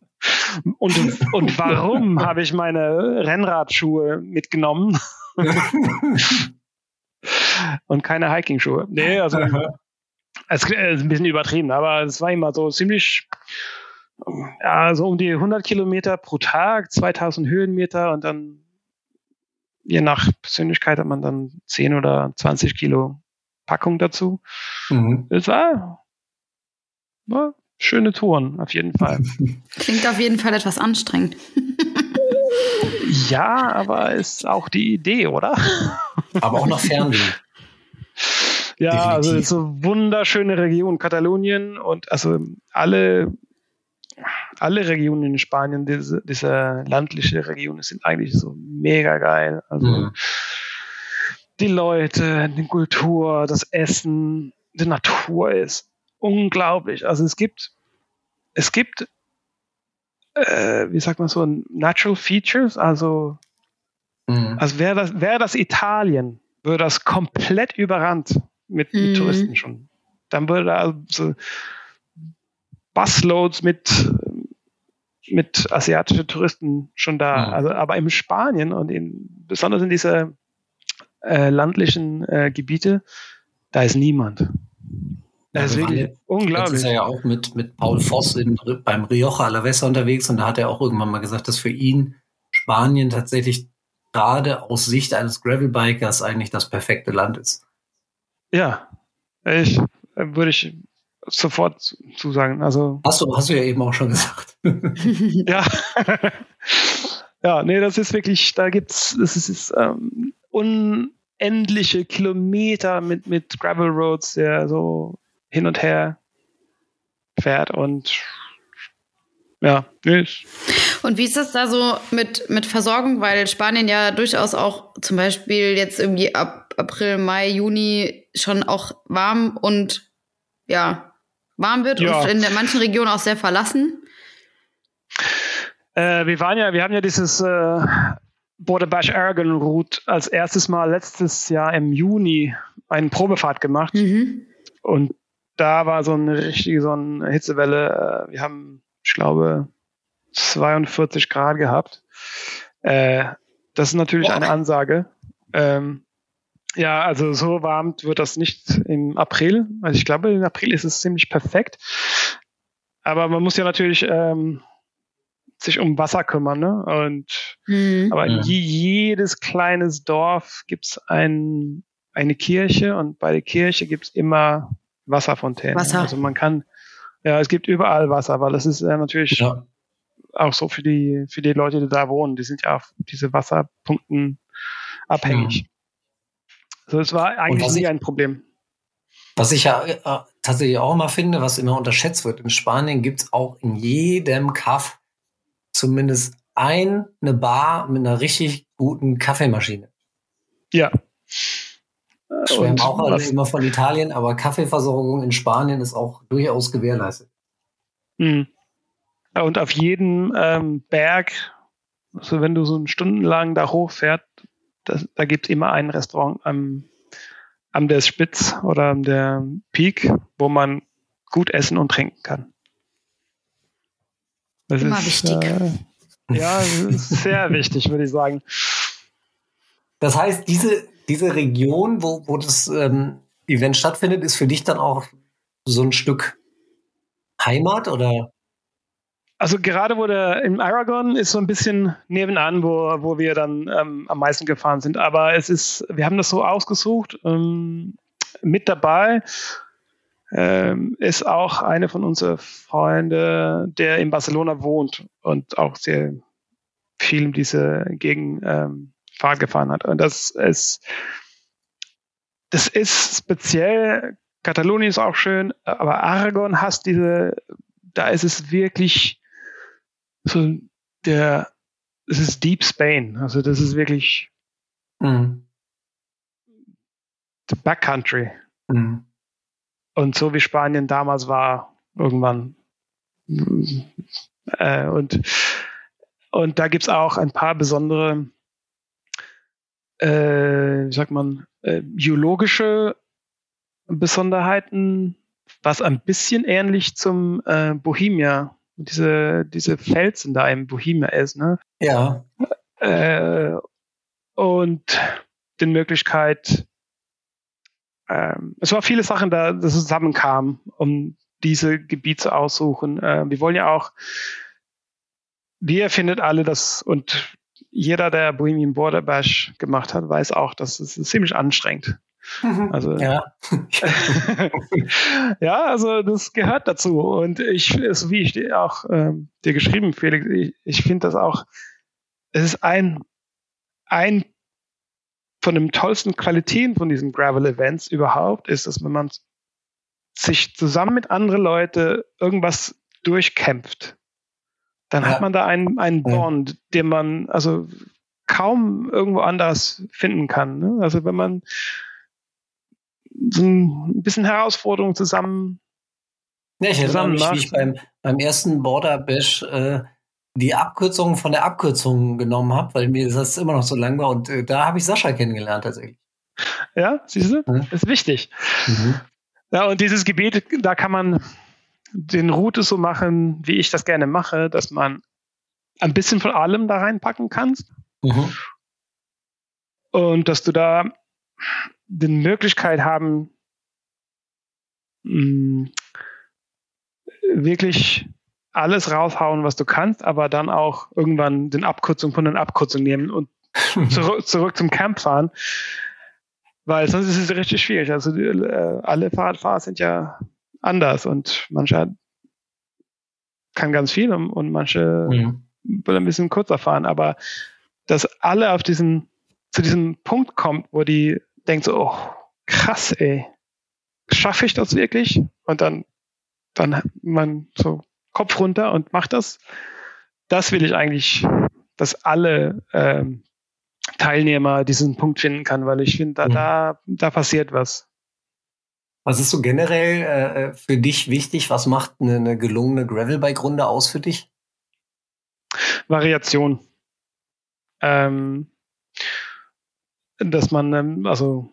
Und, und warum habe ich meine Rennradschuhe mitgenommen? *laughs* und keine Hiking-Schuhe. Nee, also es ist ein bisschen übertrieben, aber es war immer so ziemlich, ja, so um die 100 Kilometer pro Tag, 2000 Höhenmeter und dann je nach Persönlichkeit hat man dann 10 oder 20 Kilo Packung dazu. Mhm. Es war, war schöne Touren, auf jeden Fall. *laughs* Klingt auf jeden Fall etwas anstrengend. *laughs* ja, aber ist auch die Idee, oder? *laughs* Aber auch noch Fernweh. Ja, Definitiv. also ist so wunderschöne Region Katalonien und also alle alle Regionen in Spanien, diese, diese landliche Regionen sind eigentlich so mega geil. Also mhm. die Leute, die Kultur, das Essen, die Natur ist unglaublich. Also es gibt es gibt äh, wie sagt man so Natural Features, also mhm. also wäre das wäre das Italien, würde das komplett überrannt mit, mhm. mit Touristen schon. Dann würde da also Busloads mit, mit asiatischen Touristen schon da. Mhm. Also, aber im Spanien und in, besonders in diese äh, landlichen äh, Gebiete, da ist niemand. Das ja, unglaublich. Das ist er ja auch mit, mit Paul Voss in, beim Rioja Alavesa unterwegs und da hat er auch irgendwann mal gesagt, dass für ihn Spanien tatsächlich gerade aus Sicht eines Gravelbikers eigentlich das perfekte Land ist. Ja, ich äh, würde ich sofort zusagen. Also hast du, hast du ja eben auch schon gesagt. *laughs* ja. *laughs* ja, nee, das ist wirklich, da gibt's, das ist, ist ähm, unendliche Kilometer mit, mit Gravel Roads, der so hin und her fährt und ja, ist. Und wie ist das da so mit, mit Versorgung? Weil Spanien ja durchaus auch zum Beispiel jetzt irgendwie ab April, Mai, Juni schon auch warm und ja, warm wird ja. und in manchen Regionen auch sehr verlassen. Äh, wir waren ja, wir haben ja dieses äh, Border Bash Aragon Route als erstes Mal letztes Jahr im Juni eine Probefahrt gemacht. Mhm. Und da war so eine richtige so eine Hitzewelle. Äh, wir haben ich glaube, 42 Grad gehabt. Äh, das ist natürlich eine Ansage. Ähm, ja, also so warm wird das nicht im April. Also ich glaube, im April ist es ziemlich perfekt. Aber man muss ja natürlich ähm, sich um Wasser kümmern. Ne? Und mhm. aber in je, jedes kleines Dorf gibt's ein, eine Kirche und bei der Kirche gibt's immer Wasserfontänen. Wasser. Also man kann ja, es gibt überall Wasser, weil es ist äh, natürlich ja. auch so für die, für die Leute, die da wohnen. Die sind ja auf diese Wasserpunkten abhängig. Mhm. Also es war eigentlich nie ein Problem. Was ich ja äh, tatsächlich auch immer finde, was immer unterschätzt wird, in Spanien gibt es auch in jedem Kaff zumindest ein, eine Bar mit einer richtig guten Kaffeemaschine. Ja. Schwärmen auch alle immer von Italien, aber Kaffeeversorgung in Spanien ist auch durchaus gewährleistet. Mhm. Und auf jedem ähm, Berg, also wenn du so stundenlang da hochfährst, das, da gibt es immer ein Restaurant am, am der Spitz oder am der Peak, wo man gut essen und trinken kann. Das immer ist, wichtig. Äh, ja, sehr wichtig, würde ich sagen. Das heißt, diese, diese Region, wo, wo das ähm, Event stattfindet, ist für dich dann auch so ein Stück Heimat oder? Also gerade wo der im Aragon ist so ein bisschen nebenan, wo, wo wir dann ähm, am meisten gefahren sind. Aber es ist, wir haben das so ausgesucht. Ähm, mit dabei ähm, ist auch eine von unseren Freunden, der in Barcelona wohnt und auch sehr viel in diese Gegend ähm, Fahrt gefahren hat. Und das ist, das ist speziell. Katalonien ist auch schön, aber Aragon hast diese, da ist es wirklich so der, es ist Deep Spain. Also das ist wirklich mhm. the Backcountry. Mhm. Und so wie Spanien damals war, irgendwann. Äh, und, und da gibt es auch ein paar besondere, äh, wie sagt man, äh, geologische Besonderheiten, was ein bisschen ähnlich zum äh, Bohemia diese, diese Felsen da im Bohemia ist, ne? Ja. Äh, und die Möglichkeit, ähm, es war viele Sachen da, das zusammenkamen, um diese Gebiete aussuchen. Äh, wir wollen ja auch, wir findet alle das und jeder, der Bohemian Border Bash gemacht hat, weiß auch, dass es ziemlich anstrengend Mhm. Also, ja. *laughs* ja, also das gehört dazu. Und ich, so wie ich auch ähm, dir geschrieben, Felix, ich, ich finde das auch, es ist ein, ein von den tollsten Qualitäten von diesen Gravel-Events überhaupt, ist, dass wenn man sich zusammen mit anderen Leuten irgendwas durchkämpft, dann ja. hat man da einen, einen Bond, den man also kaum irgendwo anders finden kann. Ne? Also wenn man so ein bisschen Herausforderung zusammen. Ja, ich erinnere mich, wie ich beim, beim ersten Border Bash äh, die Abkürzung von der Abkürzung genommen habe, weil mir das immer noch so lang war. Und äh, da habe ich Sascha kennengelernt tatsächlich. Ja, siehst du? Mhm. Ist wichtig. Mhm. Ja, und dieses Gebiet, da kann man den Route so machen, wie ich das gerne mache, dass man ein bisschen von allem da reinpacken kannst. Mhm. Und dass du da die Möglichkeit haben, mm, wirklich alles raushauen, was du kannst, aber dann auch irgendwann den Abkürzung von den Abkürzungen nehmen und *laughs* zurück, zurück zum Camp fahren. Weil sonst ist es richtig schwierig. Also die, äh, alle Fahrradfahrer sind ja anders und manche kann ganz viel und, und manche mhm. will ein bisschen kurzer fahren, aber dass alle auf diesen, zu diesem Punkt kommt, wo die denkt so, oh, krass, ey, schaffe ich das wirklich? Und dann, dann man so Kopf runter und macht das. Das will ich eigentlich, dass alle ähm, Teilnehmer diesen Punkt finden kann, weil ich finde, da, da, da passiert was. Was ist so generell äh, für dich wichtig? Was macht eine, eine gelungene Gravelbike-Runde aus für dich? Variation. Ähm, dass man, ähm, also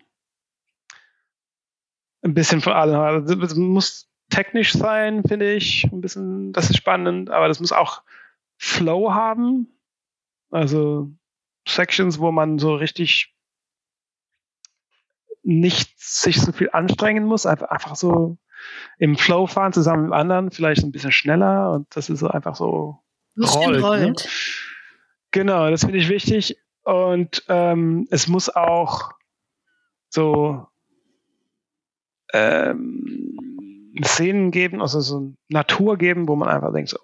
ein bisschen von allem, also das muss technisch sein, finde ich, ein bisschen, das ist spannend, aber das muss auch Flow haben, also Sections, wo man so richtig nicht sich so viel anstrengen muss, einfach, einfach so im Flow fahren zusammen mit anderen, vielleicht ein bisschen schneller und das ist so einfach so rollt. rollt. Ne? Genau, das finde ich wichtig. Und ähm, es muss auch so ähm, Szenen geben, also so Natur geben, wo man einfach denkt, so,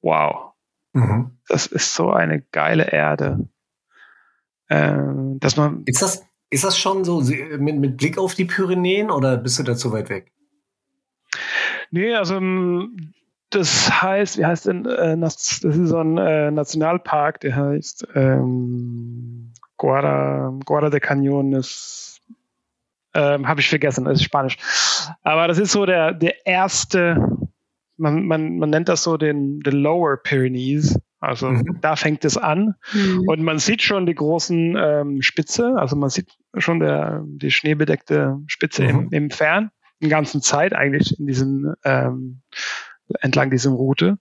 wow, mhm. das ist so eine geile Erde. Ähm, dass man ist das, ist das schon so mit, mit Blick auf die Pyrenäen oder bist du da zu weit weg? Nee, also das heißt, wie heißt denn, äh, das ist so ein äh, Nationalpark, der heißt ähm, Guarda, Guarda de Cañones. Ähm, Habe ich vergessen, das ist Spanisch. Aber das ist so der, der erste, man, man, man nennt das so den, den Lower Pyrenees. Also mhm. da fängt es an. Mhm. Und man sieht schon die großen ähm, Spitze, also man sieht schon der, die schneebedeckte Spitze mhm. im, im Fern, die ganzen Zeit eigentlich in diesen ähm, entlang dieser Route.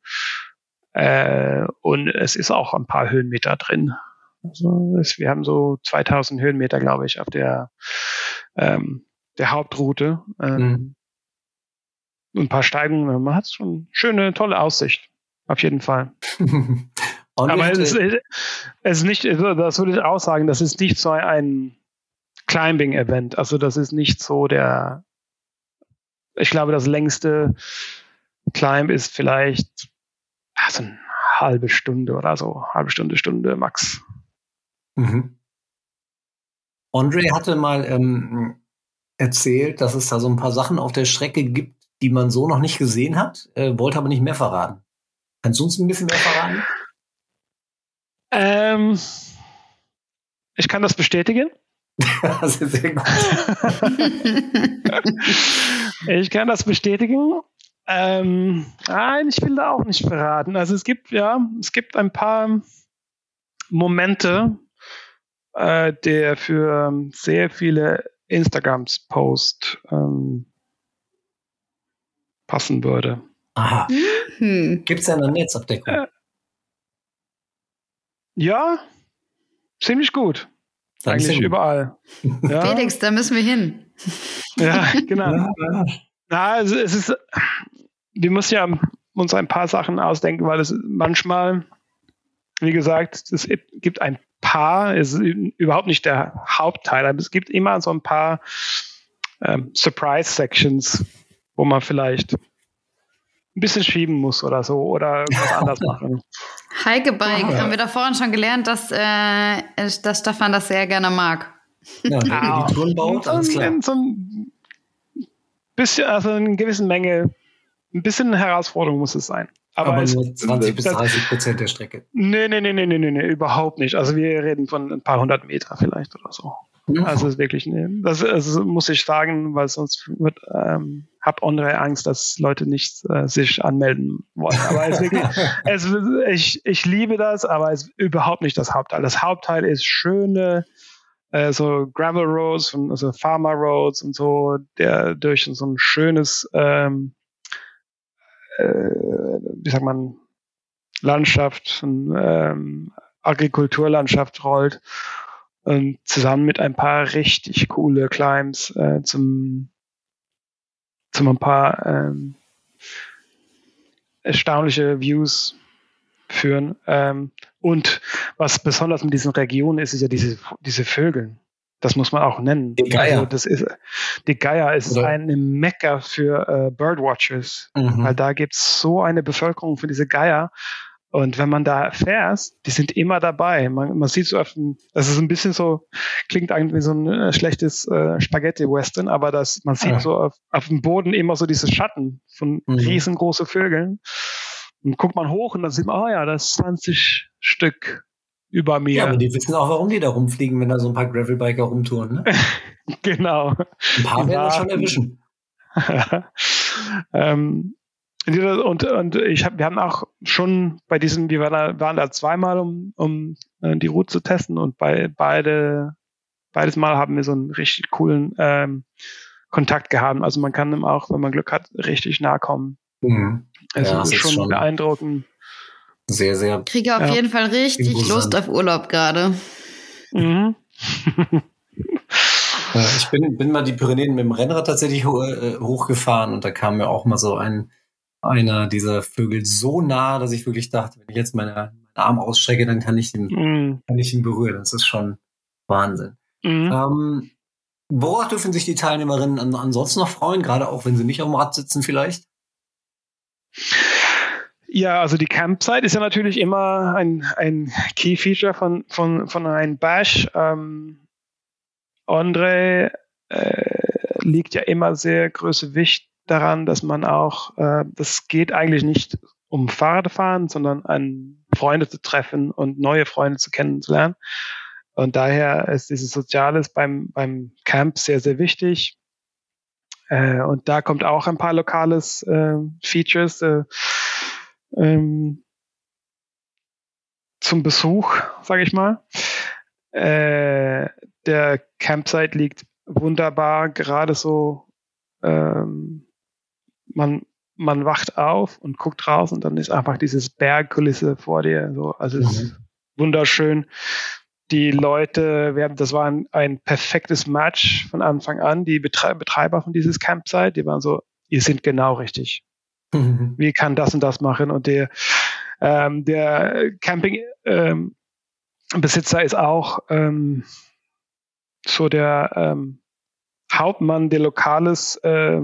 Äh, und es ist auch ein paar Höhenmeter drin. Also es, wir haben so 2000 Höhenmeter, glaube ich, auf der, ähm, der Hauptroute. Ähm, mhm. Ein paar Steigungen. Man hat schon schöne, tolle Aussicht. Auf jeden Fall. *laughs* Aber es ist, es ist nicht, das würde ich auch sagen, das ist nicht so ein Climbing-Event. Also das ist nicht so der, ich glaube, das längste Climb ist vielleicht also eine halbe Stunde oder so, halbe Stunde, Stunde max. Mhm. Andre hatte mal ähm, erzählt, dass es da so ein paar Sachen auf der Strecke gibt, die man so noch nicht gesehen hat, äh, wollte aber nicht mehr verraten. Kannst du uns ein bisschen mehr verraten? Ähm, ich kann das bestätigen. *laughs* das ist sehr gut. *laughs* ich kann das bestätigen. Ähm, nein, ich will da auch nicht verraten. Also es gibt ja, es gibt ein paar Momente, äh, der für sehr viele Instagrams Post ähm, passen würde. Aha. Mhm. Gibt es eine Netzabdeckung? Äh, ja, ziemlich gut. Dann Eigentlich überall. *laughs* Ja. Felix, da müssen wir hin. Ja, genau. Ja, ja. Na, also es ist, wir müssen ja uns ein paar Sachen ausdenken, weil es manchmal, wie gesagt, es gibt ein paar, es ist überhaupt nicht der Hauptteil, aber es gibt immer so ein paar ähm, Surprise-Sections, wo man vielleicht bisschen schieben muss oder so oder was anders *laughs* machen. Heike Bike, ja. haben wir da vorhin schon gelernt, dass, äh, dass Stefan das sehr gerne mag. Ja, ah, die Touren baut, alles klar. So ein bisschen, also eine gewisse Menge, ein bisschen Herausforderung muss es sein. Aber, Aber nur 20 bis 30 Prozent der Strecke. Nee, nee, nee, nee, nee, nee, überhaupt nicht. Also wir reden von ein paar hundert Meter vielleicht oder so. Ja. Also ist wirklich, nee, das, also muss ich sagen, weil sonst wird, ähm, hab andere Angst, dass Leute nicht äh, sich anmelden wollen. Aber es wirklich, *laughs* es, ich, ich liebe das, aber es ist überhaupt nicht das Hauptteil. Das Hauptteil ist schöne, äh, so Gravel Roads, und, also Farmer Roads und so, der durch so ein schönes, ähm, äh, wie sagt man, Landschaft, ähm, Agrikulturlandschaft rollt und zusammen mit ein paar richtig coole Climbs äh, zum, zum ein paar ähm, erstaunliche Views führen. Ähm, und was besonders mit diesen Regionen ist, ist ja diese, diese Vögel. Das muss man auch nennen. Die Geier. Also das ist, die Geier ist Oder? eine Mekka für äh, Birdwatchers, mhm. weil da gibt's so eine Bevölkerung für diese Geier. Und wenn man da fährt, die sind immer dabei. Man, man sieht so auf dem, das ist ein bisschen so, klingt eigentlich wie so ein äh, schlechtes äh, Spaghetti-Western, aber das, man sieht ja. so auf, auf dem Boden immer so diese Schatten von mhm. riesengroße Vögeln. Und guckt man hoch und dann sieht man, oh ja, das ist 20 Stück über mir. Ja, aber die wissen auch, warum die da rumfliegen, wenn da so ein paar Gravelbiker rumtouren, ne? *laughs* genau. Ein paar werden das schon erwischen. *laughs* ähm, und, und ich hab, wir haben auch schon bei diesem, wir waren da, waren da zweimal, um, um äh, die Route zu testen und bei beide, beides Mal haben wir so einen richtig coolen ähm, Kontakt gehabt. Also man kann ihm auch, wenn man Glück hat, richtig nahe kommen. Mhm. Also ja, ist schon, schon beeindruckend. Sehr, sehr. Ich kriege auf ja, jeden Fall richtig Lust auf Urlaub gerade. Mhm. ich bin, bin mal die Pyrenäen mit dem Rennrad tatsächlich äh, hochgefahren und da kam mir auch mal so ein einer dieser Vögel so nah, dass ich wirklich dachte, wenn ich jetzt meine, meine Arm ausstrecke, dann kann ich ihn, mm. kann ich ihn berühren. Das ist schon Wahnsinn. Mm. Ähm, worauf dürfen sich die Teilnehmerinnen an, ansonsten noch freuen, gerade auch wenn sie nicht auf dem Rad sitzen vielleicht? Ja, also die Campsite ist ja natürlich immer ein, ein Key Feature von, von, von einem Bash. Ähm, Andre äh, liegt ja immer sehr große Wicht daran, dass man auch, äh, das geht eigentlich nicht um Fahrradfahren, sondern an Freunde zu treffen und neue Freunde zu kennenzulernen. Und daher ist dieses Soziales beim, beim Camp sehr, sehr wichtig. Äh, und da kommt auch ein paar lokales äh, Features äh, ähm, zum Besuch, sage ich mal. Äh, der Campsite liegt wunderbar gerade so ähm, man, man wacht auf und guckt raus und dann ist einfach dieses Bergkulisse vor dir. So. Also es ist mhm. wunderschön. die Leute, wir haben, das war ein, ein perfektes Match von Anfang an. Die Betreiber von dieses Campsite, die waren so, ihr sind genau richtig. Mhm. Wie kann das und das machen? Und der, ähm, der Camping ähm, ist auch ähm, so der ähm, Hauptmann der lokales, äh,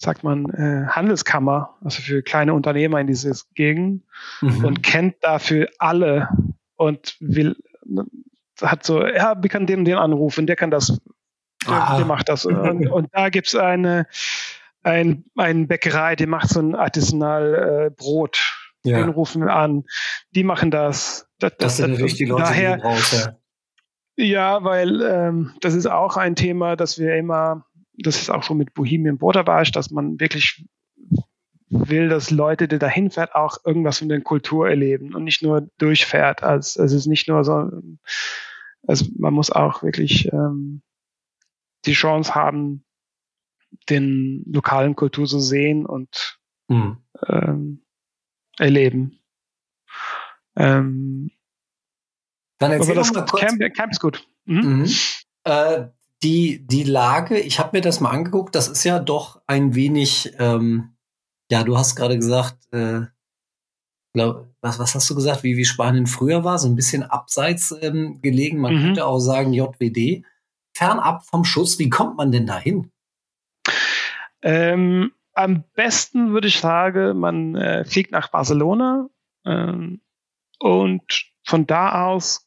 sagt man, äh, Handelskammer, also für kleine Unternehmer in dieses Gegend mhm. und kennt dafür alle und will, hat so, ja, wir können den, den anrufen, der kann das, der, der macht das. Und, *laughs* und da gibt's eine, ein, ein Bäckerei, die macht so ein artisanal äh, Brot. Ja. Den rufen wir an. Die machen das. Das, das, sind natürlich die Leute, daher, die du brauchst, ja. Ja, weil ähm, das ist auch ein Thema, dass wir immer, das ist auch schon mit Bohemian Borderbash, dass man wirklich will, dass Leute, die dahin fährt, auch irgendwas von der Kultur erleben und nicht nur durchfährt. Als, also es ist nicht nur so, also man muss auch wirklich ähm, die Chance haben, den lokalen Kultur zu sehen und mhm. ähm, erleben. Ähm, dann erzähl das mal kurz. Camp, Camp ist gut. Mhm. Mhm. Äh, die, die Lage, ich habe mir das mal angeguckt, das ist ja doch ein wenig, ähm, ja, du hast gerade gesagt, äh, glaub, was, was hast du gesagt, wie, wie Spanien früher war, so ein bisschen abseits ähm, gelegen, man mhm. könnte auch sagen JWD, fernab vom Schuss, wie kommt man denn dahin? Ähm, am besten würde ich sagen, man äh, fliegt nach Barcelona ähm, und von da aus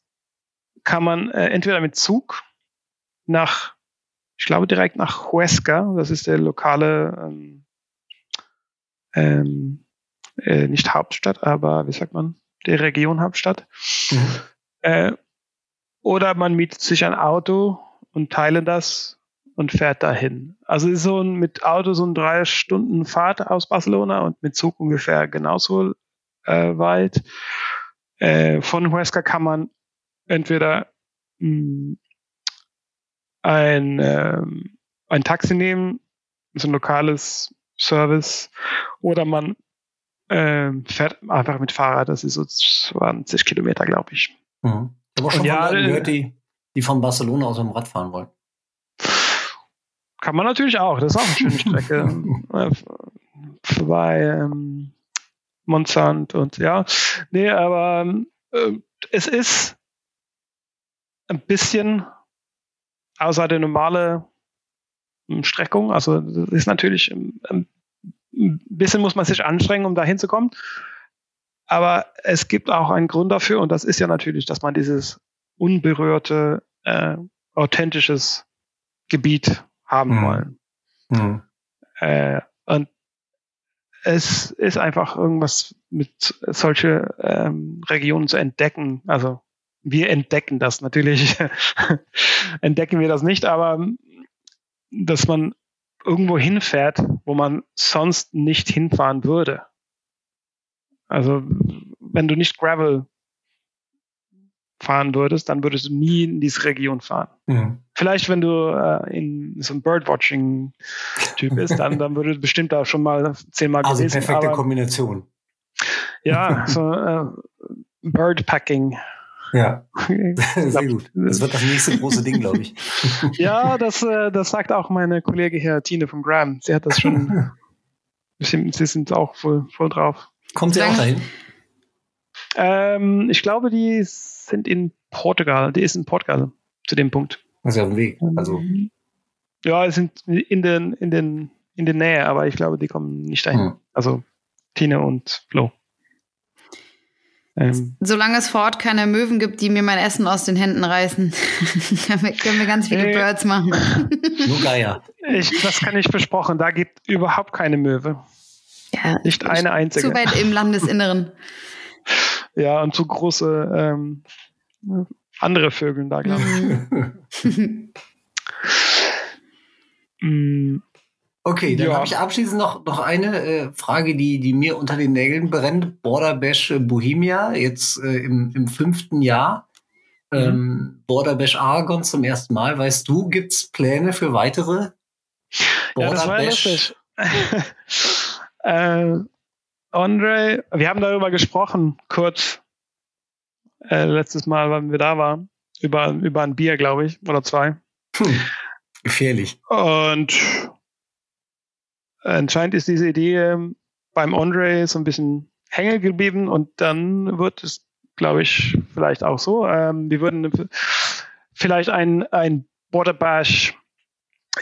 kann man äh, entweder mit Zug nach, ich glaube direkt nach Huesca, das ist der lokale, ähm, ähm, äh, nicht Hauptstadt, aber wie sagt man, der Region Hauptstadt. Mhm. Äh, oder man mietet sich ein Auto und teilen das und fährt dahin. Also ist so ein, mit Auto so ein drei Stunden Fahrt aus Barcelona und mit Zug ungefähr genauso äh, weit. Äh, von Huesca kann man entweder mh, hm, ein, ähm, ein Taxi nehmen, so ein lokales Service, oder man äh, fährt einfach mit Fahrrad, das ist so 20 Kilometer, glaube ich. Mhm. Ich habe schon ja, Leuten gehört, die, die von Barcelona aus dem Rad fahren wollen. Kann man natürlich auch, das ist auch eine schöne Strecke. *laughs* Äh, vorbei ähm, Monsanto und ja. Nee, aber äh, es ist ein bisschen außer der normale ähm, Streckung. Also das ist natürlich ähm, ähm, ein bisschen muss man sich anstrengen, um da hinzukommen. Aber es gibt auch einen Grund dafür und das ist ja natürlich, dass man dieses unberührte, äh, authentisches Gebiet haben mhm. wollen. Mhm. Äh, und es ist einfach irgendwas mit solche ähm, Regionen zu entdecken. Also wir entdecken das natürlich. *laughs* entdecken wir das nicht, aber dass man irgendwo hinfährt, wo man sonst nicht hinfahren würde. Also wenn du nicht Gravel fahren würdest, dann würdest du nie in diese Region fahren. Mhm. Vielleicht, wenn du äh, in so einem Birdwatching-Typ *laughs* bist, dann, dann würde bestimmt da schon mal zehnmal also gewesen. Also perfekte aber, Kombination. Ja, so äh, Birdpacking. Ja, *laughs* *laughs* sehr gut. Das wird das nächste große Ding, glaube ich. *laughs* ja, das, äh, das sagt auch meine Kollegin hier, Tine von Graham. Sie hat das schon, sie, sie sind auch voll, voll drauf. Kommt sie auch dahin? Ähm, ich glaube, die sind in Portugal. Die ist in Portugal zu dem Punkt. Also auf dem Weg. Also. Ja, sind in den, in den, in der Nähe, aber ich glaube, die kommen nicht dahin. Hm. Also Tine und Flo. Ähm, Solange es vor Ort keine Möwen gibt, die mir mein Essen aus den Händen reißen, *laughs* können, wir, können, wir, ganz viele äh, Birds machen. *laughs* Nur Geier. Ich, das kann ich versprochen. Da gibt überhaupt keine Möwe. Ja, nicht eine einzige. Zu weit im Landesinneren. ja, und zu große ähm, andere Vögel da, glaube ich. *laughs* Okay, dann ja. habe ich abschließend noch, noch eine äh, Frage, die, die mir unter den Nägeln brennt. Border Bash äh, Bohemia, jetzt äh, im, im fünften Jahr. Mhm. Ähm, Border Bash Aragon zum ersten Mal. Weißt du, gibt's Pläne für weitere Border ja, das Bash? *laughs* äh, Andre, wir haben darüber gesprochen, kurz. äh, letztes Mal, wann wir da waren. Über, über ein Bier, glaube ich, oder zwei. Hm. Gefährlich. Und anscheinend ist diese Idee ähm, beim Andre so ein bisschen hängen geblieben und dann wird es, glaube ich, vielleicht auch so. Ähm, wir würden vielleicht ein, ein Border Bash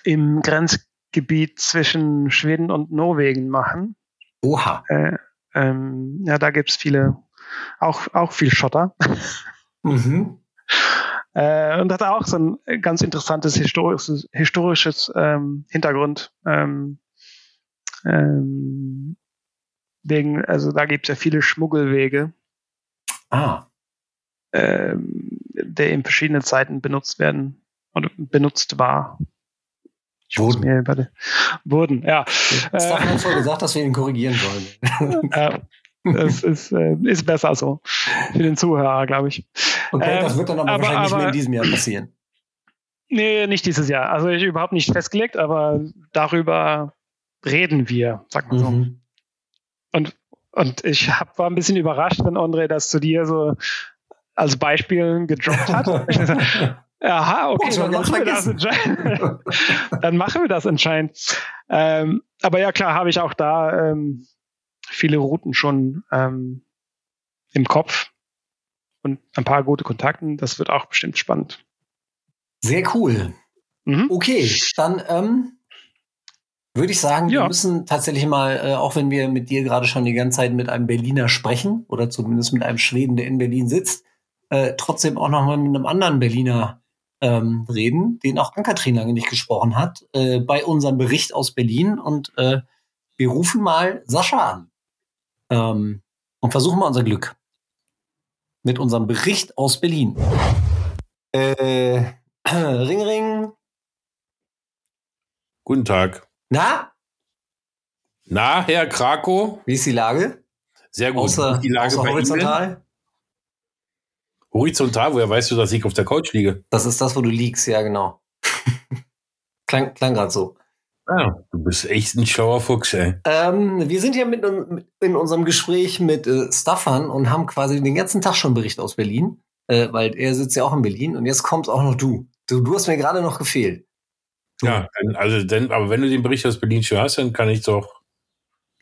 im Grenzgebiet zwischen Schweden und Norwegen machen. Oha. Äh, ähm, ja, da gibt's viele, auch, auch viel Schotter. Mhm. *laughs* Äh, und hat auch so ein ganz interessantes historisches, historisches ähm, Hintergrund. Ähm, ähm, wegen, also da gibt es ja viele Schmuggelwege, Ah. ähm, der in verschiedenen Zeiten benutzt werden oder benutzt war. Ich Wurden. mir über wurden, ja. Stefan hat vorher gesagt, dass wir ihn korrigieren sollen. *laughs* Äh, es ist, äh, ist besser so. Für den Zuhörer, glaube ich. Okay, Ähm, das wird dann aber, aber- wahrscheinlich nicht mehr aber- in diesem Jahr passieren. Nee, nicht dieses Jahr. Also ich überhaupt nicht festgelegt, aber darüber reden wir, sag mal so. Mhm. Und, und ich hab, war ein bisschen überrascht, wenn André das zu dir so als Beispiel gedroppt hat. *laughs* Aha, okay, Oh, dann machen, wir das anscheinend. dann machen wir das anscheinend. Ähm, aber ja, klar, habe ich auch da ähm, viele Routen schon ähm, im Kopf und ein paar gute Kontakten. Das wird auch bestimmt spannend. Sehr cool. Mhm. Okay, dann ähm, würde ich sagen, wir Ja. müssen tatsächlich mal, äh, auch wenn wir mit dir gerade schon die ganze Zeit mit einem Berliner sprechen oder zumindest mit einem Schweden, der in Berlin sitzt, äh, trotzdem auch noch mal mit einem anderen Berliner ähm, reden, den auch Ann-Kathrin lange nicht gesprochen hat, äh, bei unserem Bericht aus Berlin. Und äh, wir rufen mal Sascha an ähm, und versuchen mal unser Glück mit unserem Bericht aus Berlin. Äh, *clears throat* Ring, Ring. Guten Tag. Na, Na, Herr Krakow? wie ist die Lage? Sehr gut. Außer, die Lage außer Ihnen? horizontal? Horizontal, woher weißt du, dass ich auf der Couch liege? Das ist das, wo du liegst, ja, genau. *laughs* klang klang gerade so. Ah, du bist echt ein schlauer Fuchs, ey. Ähm, wir sind ja mit, in unserem Gespräch mit äh, Staffan und haben quasi den ganzen Tag schon Bericht aus Berlin, äh, weil er sitzt ja auch in Berlin und jetzt kommt auch noch du. Du, du hast mir gerade noch gefehlt. Ja, also dann, aber wenn du den Bericht aus Berlin schon hast, dann kann ich doch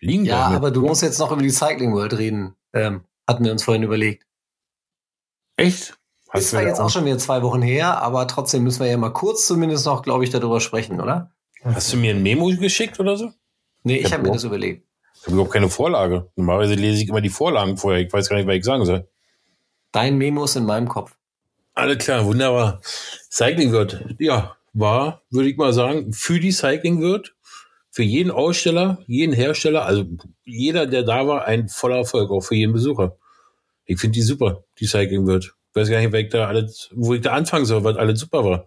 liegen Ja, bleiben. aber du musst jetzt noch über die Cycling World reden. Ähm, hatten wir uns vorhin überlegt. Echt? Ist du zwar jetzt auch schon wieder zwei Wochen her, aber trotzdem müssen wir ja mal kurz zumindest noch, glaube ich, darüber sprechen, oder? Hast du mir ein Memo geschickt oder so? Nee, ich Ja, habe mir das überlegt. Ich habe überhaupt keine Vorlage. Normalerweise lese ich immer die Vorlagen vorher. Ich weiß gar nicht, was ich sagen soll. Dein Memo ist in meinem Kopf. Alles klar, wunderbar. Cycling wird, ja, war, würde ich mal sagen, für die Cycling wird, für jeden Aussteller, jeden Hersteller, also jeder, der da war, ein voller Erfolg, auch für jeden Besucher. Ich finde die super, die Cycling wird. Ich weiß gar nicht, wer ich da alles, wo ich da anfangen soll, was alles super war.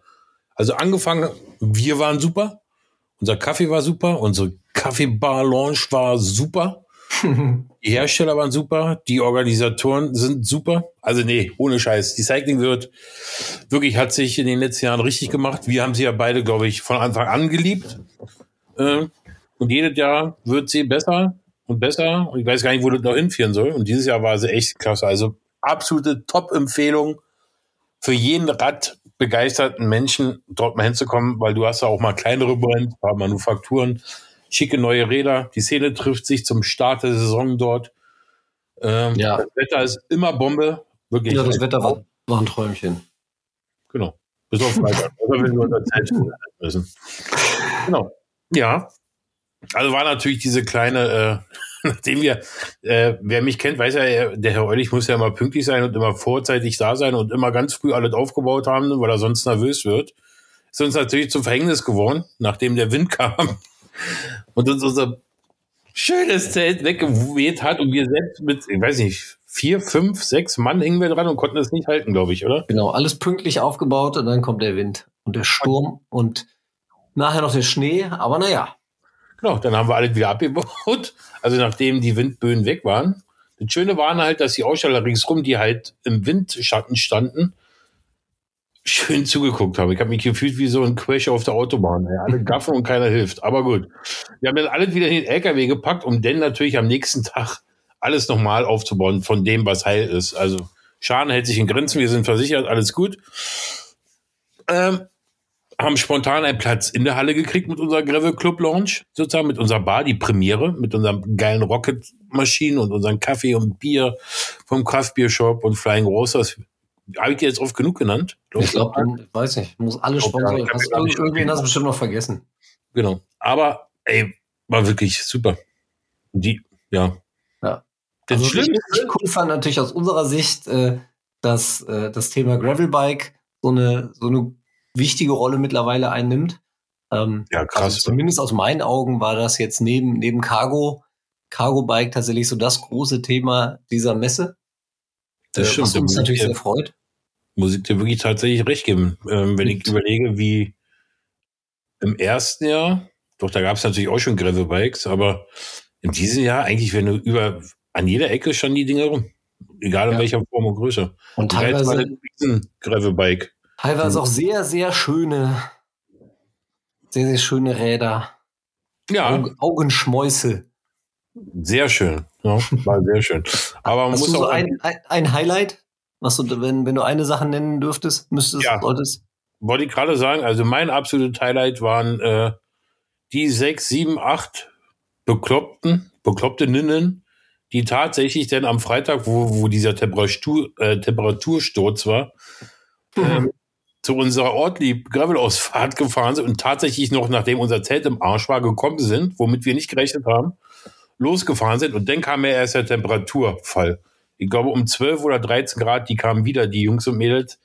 Also angefangen, wir waren super, unser Kaffee war super, unsere Kaffeebar-Lounge war super. *laughs* Die Hersteller waren super, die Organisatoren sind super. Also nee, ohne Scheiß. Die Cycling wird wirklich hat sich in den letzten Jahren richtig gemacht. Wir haben sie ja beide, glaube ich, von Anfang an geliebt. Äh, Und jedes Jahr wird sie besser und besser. Und ich weiß gar nicht, wo das noch hinführen soll. Und dieses Jahr war sie echt klasse. Also absolute Top-Empfehlung für jeden radbegeisterten Menschen, dort mal hinzukommen, weil du hast ja auch mal kleinere Brands, ein paar Manufakturen, schicke neue Räder. Die Szene trifft sich zum Start der Saison dort. Ähm, Ja. Das Wetter ist immer Bombe. Wirklich. Ja, das Wetter war, war ein Träumchen. Genau. Bis auf Freitag. *laughs* Oder wenn wir unter Zeit müssen. Genau. Ja. Also war natürlich diese kleine, äh, *laughs* nachdem wir, äh, wer mich kennt, weiß ja, er- der Herr Eulich muss ja immer pünktlich sein und immer vorzeitig da sein und immer ganz früh alles aufgebaut haben, weil er sonst nervös wird. Ist uns natürlich zum Verhängnis geworden, nachdem der Wind kam und uns unser schönes Zelt weggeweht hat und wir selbst mit, ich weiß nicht, vier, fünf, sechs Mann hingen wir dran und konnten es nicht halten, glaube ich, oder? Genau, alles pünktlich aufgebaut und dann kommt der Wind und der Sturm und nachher noch der Schnee. Aber naja, Genau, dann haben wir alles wieder abgebaut. Also nachdem die Windböen weg waren. Das Schöne war halt, dass die Aussteller ringsrum, die halt im Windschatten standen, schön zugeguckt haben. Ich habe mich gefühlt wie so ein Crash auf der Autobahn. Ey. Alle gaffen und keiner hilft. Aber gut. Wir haben dann alles wieder in den LKW gepackt, um dann natürlich am nächsten Tag alles nochmal aufzubauen von dem, was heil ist. Also Schaden hält sich in Grenzen, wir sind versichert, alles gut. Ähm, haben spontan einen Platz in der Halle gekriegt mit unserer Gravel Club Lounge, sozusagen mit unserer Bar, die Premiere, mit unseren geilen Rocket-Maschinen und unseren Kaffee und Bier vom Craft Beer Shop und Flying Rosas. Habe ich dir jetzt oft genug genannt? Ich glaube, weiß nicht, muss alle Sponsoren. Hast, irgendwen hast du bestimmt noch vergessen. Genau. Aber, ey, war wirklich super. Die, ja. Ja. Das also Schlimmste, ich cool fand natürlich aus unserer Sicht, äh, dass äh, das Thema Gravelbike so eine, so eine wichtige Rolle mittlerweile einnimmt. Ähm, ja, krass. Also zumindest aus meinen Augen war das jetzt neben, neben Cargo, Cargo Bike tatsächlich so das große Thema dieser Messe. Das äh, stimmt. Was uns natürlich sehr freut. Muss ich dir wirklich tatsächlich recht geben. Ähm, wenn ich überlege, wie im ersten Jahr, doch da gab es natürlich auch schon Gravelbikes, aber in diesem Jahr eigentlich, wenn du über an jeder Ecke standen die Dinger rum. Egal in ja. welcher Form und Größe. Und teilweise ein Gravelbike. Teilweise auch sehr, sehr schöne, sehr, sehr schöne Räder. Ja. Augen, Augenschmäuse. Sehr schön. Ja, *laughs* war sehr schön. Aber man Hast muss du so auch ein, ein, Highlight, was du, wenn, wenn du eine Sache nennen dürftest, müsstest, Ja. solltest? wollte ich gerade sagen, also mein absolutes Highlight waren äh, die sechs, sieben, acht bekloppten, bekloppte Ninnen, die tatsächlich dann am Freitag, wo, wo dieser Temperatur, äh, Temperatursturz war, ähm, zu unserer Ortlieb Gravelausfahrt gefahren sind und tatsächlich noch, nachdem unser Zelt im Arsch war, gekommen sind, womit wir nicht gerechnet haben, losgefahren sind und dann kam ja erst der Temperaturfall. Ich glaube, um 12 oder 13 Grad, die kamen wieder, die Jungs und Mädels.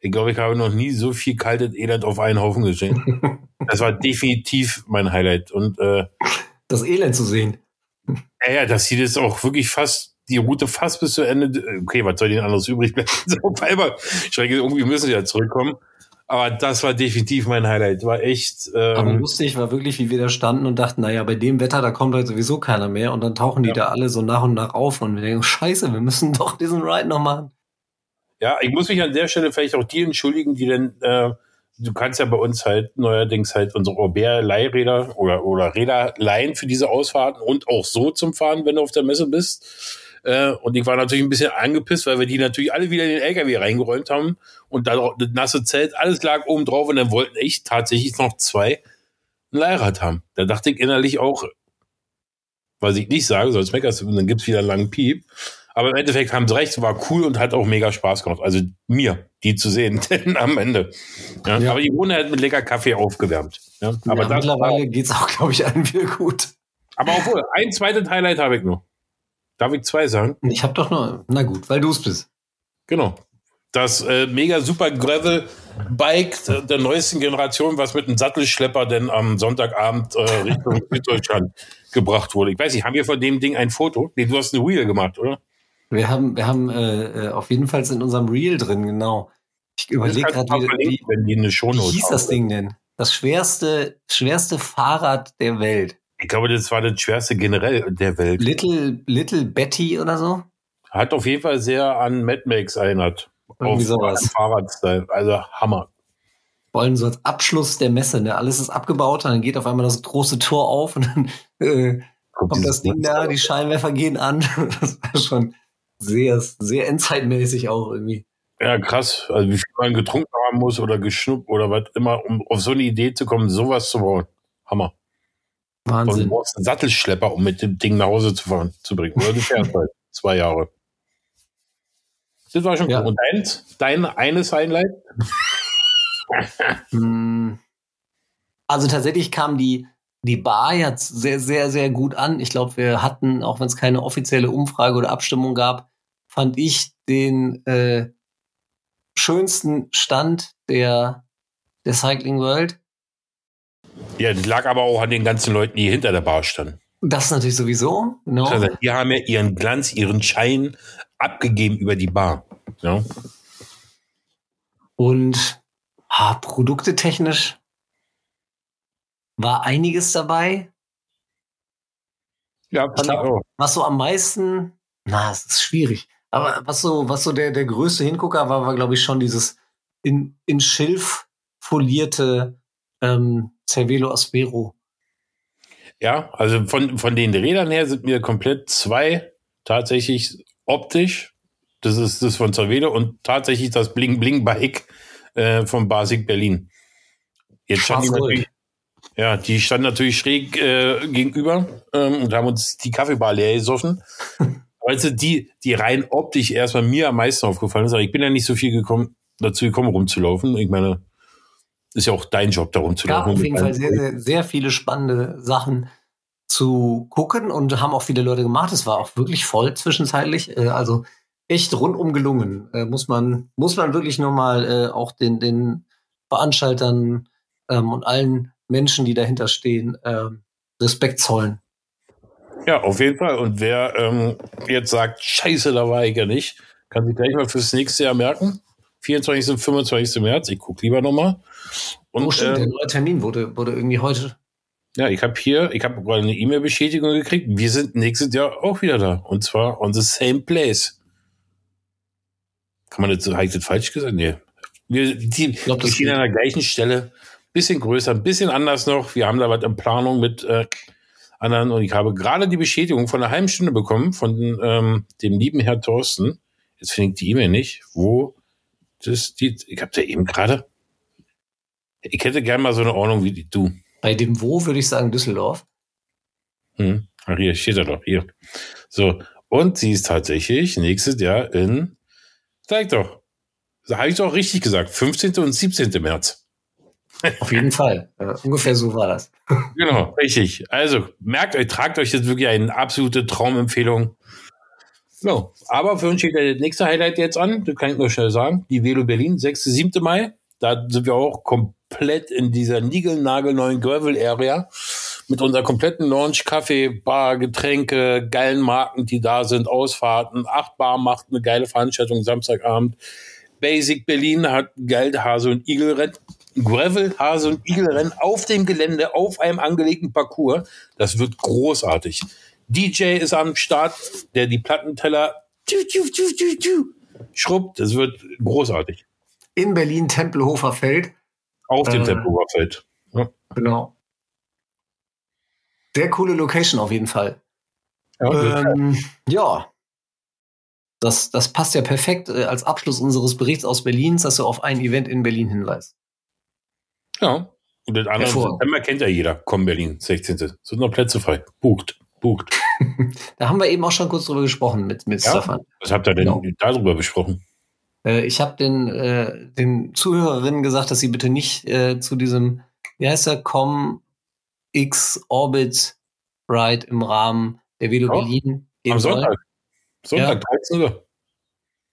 Ich glaube, ich habe noch nie so viel kaltes Elend auf einen Haufen gesehen. *laughs* Das war definitiv mein Highlight. Und äh, Das Elend zu sehen. ja, ja, dass sie das auch wirklich fast, die Route fast bis zu Ende, okay, was soll denn anderes übrig bleiben? *laughs* So, einmal, schrecke, irgendwie müssen sie ja zurückkommen. Aber das war definitiv mein Highlight. War echt. Aber Ähm, lustig war wirklich, wie wir da standen und dachten, naja, bei dem Wetter, da kommt heute sowieso keiner mehr. Und dann tauchen die Ja. da alle so nach und nach auf und wir denken, scheiße, wir müssen *laughs* doch diesen Ride noch machen. Ja, ich muss mich an der Stelle vielleicht auch die entschuldigen, die denn, äh, du kannst ja bei uns halt neuerdings halt unsere Aubert-Leihräder oder, oder Räder leihen für diese Ausfahrten und auch so zum Fahren, wenn du auf der Messe bist. Äh, und ich war natürlich ein bisschen angepisst, weil wir die natürlich alle wieder in den LKW reingeräumt haben und da das nasse Zelt, alles lag oben drauf und dann wollten echt tatsächlich noch zwei ein Leihrad haben. Da dachte ich innerlich auch, was ich nicht sage, sonst meckerst du und dann gibt's wieder einen langen Piep. Aber im Endeffekt haben sie recht, war cool und hat auch mega Spaß gemacht. Also mir, die zu sehen, *laughs* denn am Ende. Ja, Ja. Aber die Wohne hat mit lecker Kaffee aufgewärmt. Ja, aber, ja, mittlerweile war, geht's auch, glaube ich, allen wieder gut. aber obwohl, ein zweites Highlight habe ich noch. Darf ich zwei sagen? Ich habe doch nur, na gut, weil du es bist. Genau. Das äh, mega super Gravel Bike der, der neuesten Generation, was mit einem Sattelschlepper denn am Sonntagabend äh, Richtung *laughs* Süddeutschland gebracht wurde. Ich weiß nicht, haben wir von dem Ding ein Foto? Nee, du hast eine Wheel gemacht, oder? Wir haben, wir haben äh, äh, auf jeden Fall in unserem Reel drin, genau. Ich überlege gerade, wie, wie Shownote hieß das. Ding denn? Das schwerste, schwerste Fahrrad der Welt. Ich glaube, das war das schwerste generell der Welt. Little, Little Betty oder so? Hat auf jeden Fall sehr an Mad Max erinnert. Irgendwie auf sowas. Fahrradstyle. Also Hammer. Wollen so als Abschluss der Messe, ne? Alles ist abgebaut, dann geht auf einmal das große Tor auf und dann äh, kommt das Ding da, die Scheinwerfer gehen an. *laughs* Das war schon sehr, sehr endzeitmäßig auch irgendwie. Ja, krass. Also wie viel man getrunken haben muss oder geschnuppt oder was immer, um auf so eine Idee zu kommen, sowas zu bauen. Hammer. Und du Wahnsinn. brauchst einen Sattelschlepper, um mit dem Ding nach Hause zu fahren, zu bringen. Oder du fährst halt zwei Jahre. Das war schon Ja. cool. Und dein, dein eines Highlight? Hm. Also tatsächlich kam die, die Bar jetzt sehr, sehr, sehr gut an. Ich glaube, wir hatten, auch wenn es keine offizielle Umfrage oder Abstimmung gab, fand ich den äh, schönsten Stand der, der Cycling World. Ja, das lag aber auch an den ganzen Leuten, die hinter der Bar standen. Das natürlich sowieso. Genau. Also, die haben ja ihren Glanz, ihren Schein abgegeben über die Bar. Ja. Und ah, produktetechnisch war einiges dabei. Ja, fand ich auch. was so am meisten, na, es ist schwierig. Aber was so, was so der, der größte Hingucker war, war, glaube ich, schon dieses in, in Schilf folierte ähm, Cervelo Aspero. Ja, also von, von den Rädern her sind mir komplett zwei tatsächlich optisch Das ist das von Cervelo und tatsächlich das Bling Bling Bike äh, von Basic Berlin. Jetzt stand die Schwarz-Gold. natürlich, ja, die stand natürlich schräg äh, gegenüber ähm, und haben uns die Kaffeebar leer gesoffen. *laughs* Weißt du, die, die rein optisch erstmal mir am meisten aufgefallen ist, aber ich bin ja nicht so viel gekommen, dazu gekommen, rumzulaufen. Ich meine, ist ja auch dein Job, da gab rumzulaufen. auf jeden Fall sehr, sehr, sehr viele spannende Sachen zu gucken und haben auch viele Leute gemacht. Es war auch wirklich voll zwischenzeitlich. Äh, Also echt rundum gelungen. Äh, Muss man, muss man wirklich nur mal äh, auch den, den Veranstaltern ähm, und allen Menschen, die dahinter stehen, ähm, Respekt zollen. Ja, auf jeden Fall. Und wer ähm, jetzt sagt, scheiße, da war ich ja nicht, kann sich gleich mal fürs nächste Jahr merken. 24. und 25. März. Ich gucke lieber nochmal. Und oh, stimmt, der ähm, neue Termin wurde, wurde irgendwie heute. ja, ich habe hier, ich habe gerade eine E-Mail-Bestätigung gekriegt. Wir sind nächstes Jahr auch wieder da. Und zwar on the same place. Kann man das, habe ich das falsch gesagt? Nee. Wir, die, glaub, wir das stehen an der gleichen Stelle. Bisschen größer, ein bisschen anders noch. Wir haben da was in Planung mit äh, anderen. Und ich habe gerade die Bestätigung von einer halben Stunde bekommen von ähm, dem lieben Herr Thorsten. Jetzt finde ich die E-Mail nicht. Wo das die, ich habe da eben gerade. Ich hätte gern mal so eine Ordnung wie du. Bei dem Wo würde ich sagen Düsseldorf. Hm. Ach, hier steht er doch, hier. So. Und sie ist tatsächlich nächstes Jahr in, sag ich doch, da habe ich doch richtig gesagt, 15. und 17. März. Auf jeden Fall. Äh, ungefähr so war das. *laughs* Genau, richtig. Also merkt euch, tragt euch das wirklich eine absolute Traumempfehlung. So, aber für uns steht ja das nächste Highlight jetzt an, das kann ich nur schnell sagen. Die Velo Berlin, 6. 7. Mai. Da sind wir auch komplett in dieser niegelnagelneuen Gravel-Area mit unserer kompletten Launch, Kaffee, Bar, Getränke, geilen Marken, die da sind, Ausfahrten. 8 Bar macht eine geile Veranstaltung Samstagabend. Basic Berlin hat geil Hase und Igelrennen. Gravel, Hase und Igelrennen auf dem Gelände, auf einem angelegten Parcours. Das wird großartig. DJ ist am Start, der die Plattenteller tü, tü, tü, schrubbt. Das wird großartig. In Berlin, Tempelhofer Feld. Auf dem Äh. Tempelhoferfeld. Ja. Genau. Sehr coole Location auf jeden Fall. Ja, Ähm, ja. Das, das passt ja perfekt äh, als Abschluss unseres Berichts aus Berlin, dass du auf ein Event in Berlin hinweist. ja. Und den anderen Hervorragend. September kennt ja jeder. Komm, Berlin, 16. Sind noch Plätze frei. Bucht, bucht. *laughs* Da haben wir eben auch schon kurz drüber gesprochen mit, mit Ja? Stefan. Was habt ihr denn Genau. darüber besprochen? Äh, ich habe den, äh, den Zuhörerinnen gesagt, dass sie bitte nicht äh, zu diesem, wie heißt der, Com X Orbit Ride im Rahmen der Velo Ja. Berlin gehen Am sollen. Sonntag. Sonntag, Ja. 13 Uhr.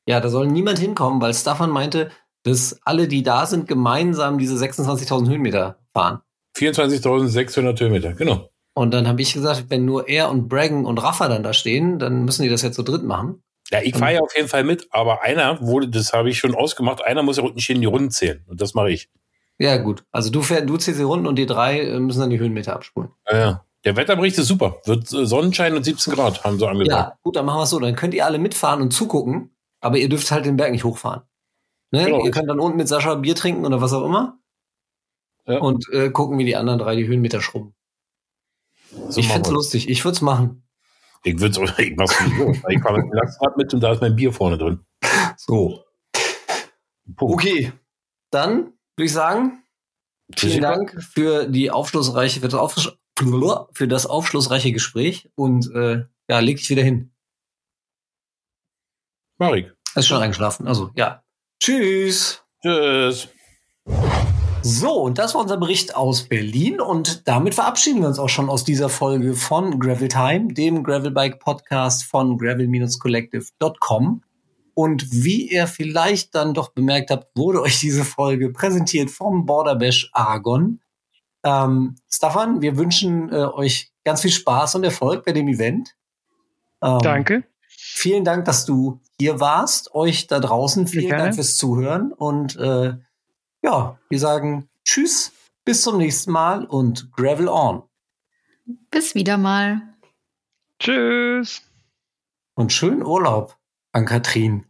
Ja, da soll niemand hinkommen, weil Staffan meinte, dass alle, die da sind, gemeinsam diese 26.000 Höhenmeter fahren. 24.600 Höhenmeter, genau. Und dann habe ich gesagt, wenn nur er und Braggen und Rafa dann da stehen, dann müssen die das jetzt zu dritt machen. Ja, ich fahre ja auf jeden Fall mit, aber einer wurde, das habe ich schon ausgemacht, einer muss ja unten stehen, die Runden zählen. Und das mache ich. Ja, gut. Also du fährst, du zählst die Runden und die drei äh, müssen dann die Höhenmeter abspulen. Ja, ja. Der Wetterbericht ist super. Wird äh, Sonnenschein und 17 Grad, haben sie angesagt. Ja, gut, dann machen wir es so. Dann könnt ihr alle mitfahren und zugucken, aber ihr dürft halt den Berg nicht hochfahren. Ne? Genau. Ihr könnt dann unten mit Sascha Bier trinken oder was auch immer Ja. und äh, gucken, wie die anderen drei die Höhenmeter schrubben. So ich find's lustig. Ich würde es machen. Ich würde es ich mach's sowieso. *laughs* Ich fahre mit dem Lastrad mit und da ist mein Bier vorne drin. So. Punkt. Okay. Dann würde ich sagen, vielen. Dank für die aufschlussreiche, für das, aufschluss, für das aufschlussreiche Gespräch und äh, ja, leg dich wieder hin. Marek. Er ist schon eingeschlafen. Also, ja. Tschüss. Tschüss. So, und das war unser Bericht aus Berlin und damit verabschieden wir uns auch schon aus dieser Folge von Gravel Time, dem Gravelbike Podcast von gravel-collective.com. Und wie ihr vielleicht dann doch bemerkt habt, wurde euch diese Folge präsentiert vom Border Bash Aragon. Ähm, Stefan, wir wünschen äh, euch ganz viel Spaß und Erfolg bei dem Event. Ähm, Danke. Vielen Dank, dass du hier warst. Euch da draußen vielen. Dank fürs Zuhören. Und äh, ja, wir sagen Tschüss, bis zum nächsten Mal und Gravel on. Bis wieder mal. Tschüss. Und schönen Urlaub an Katrin.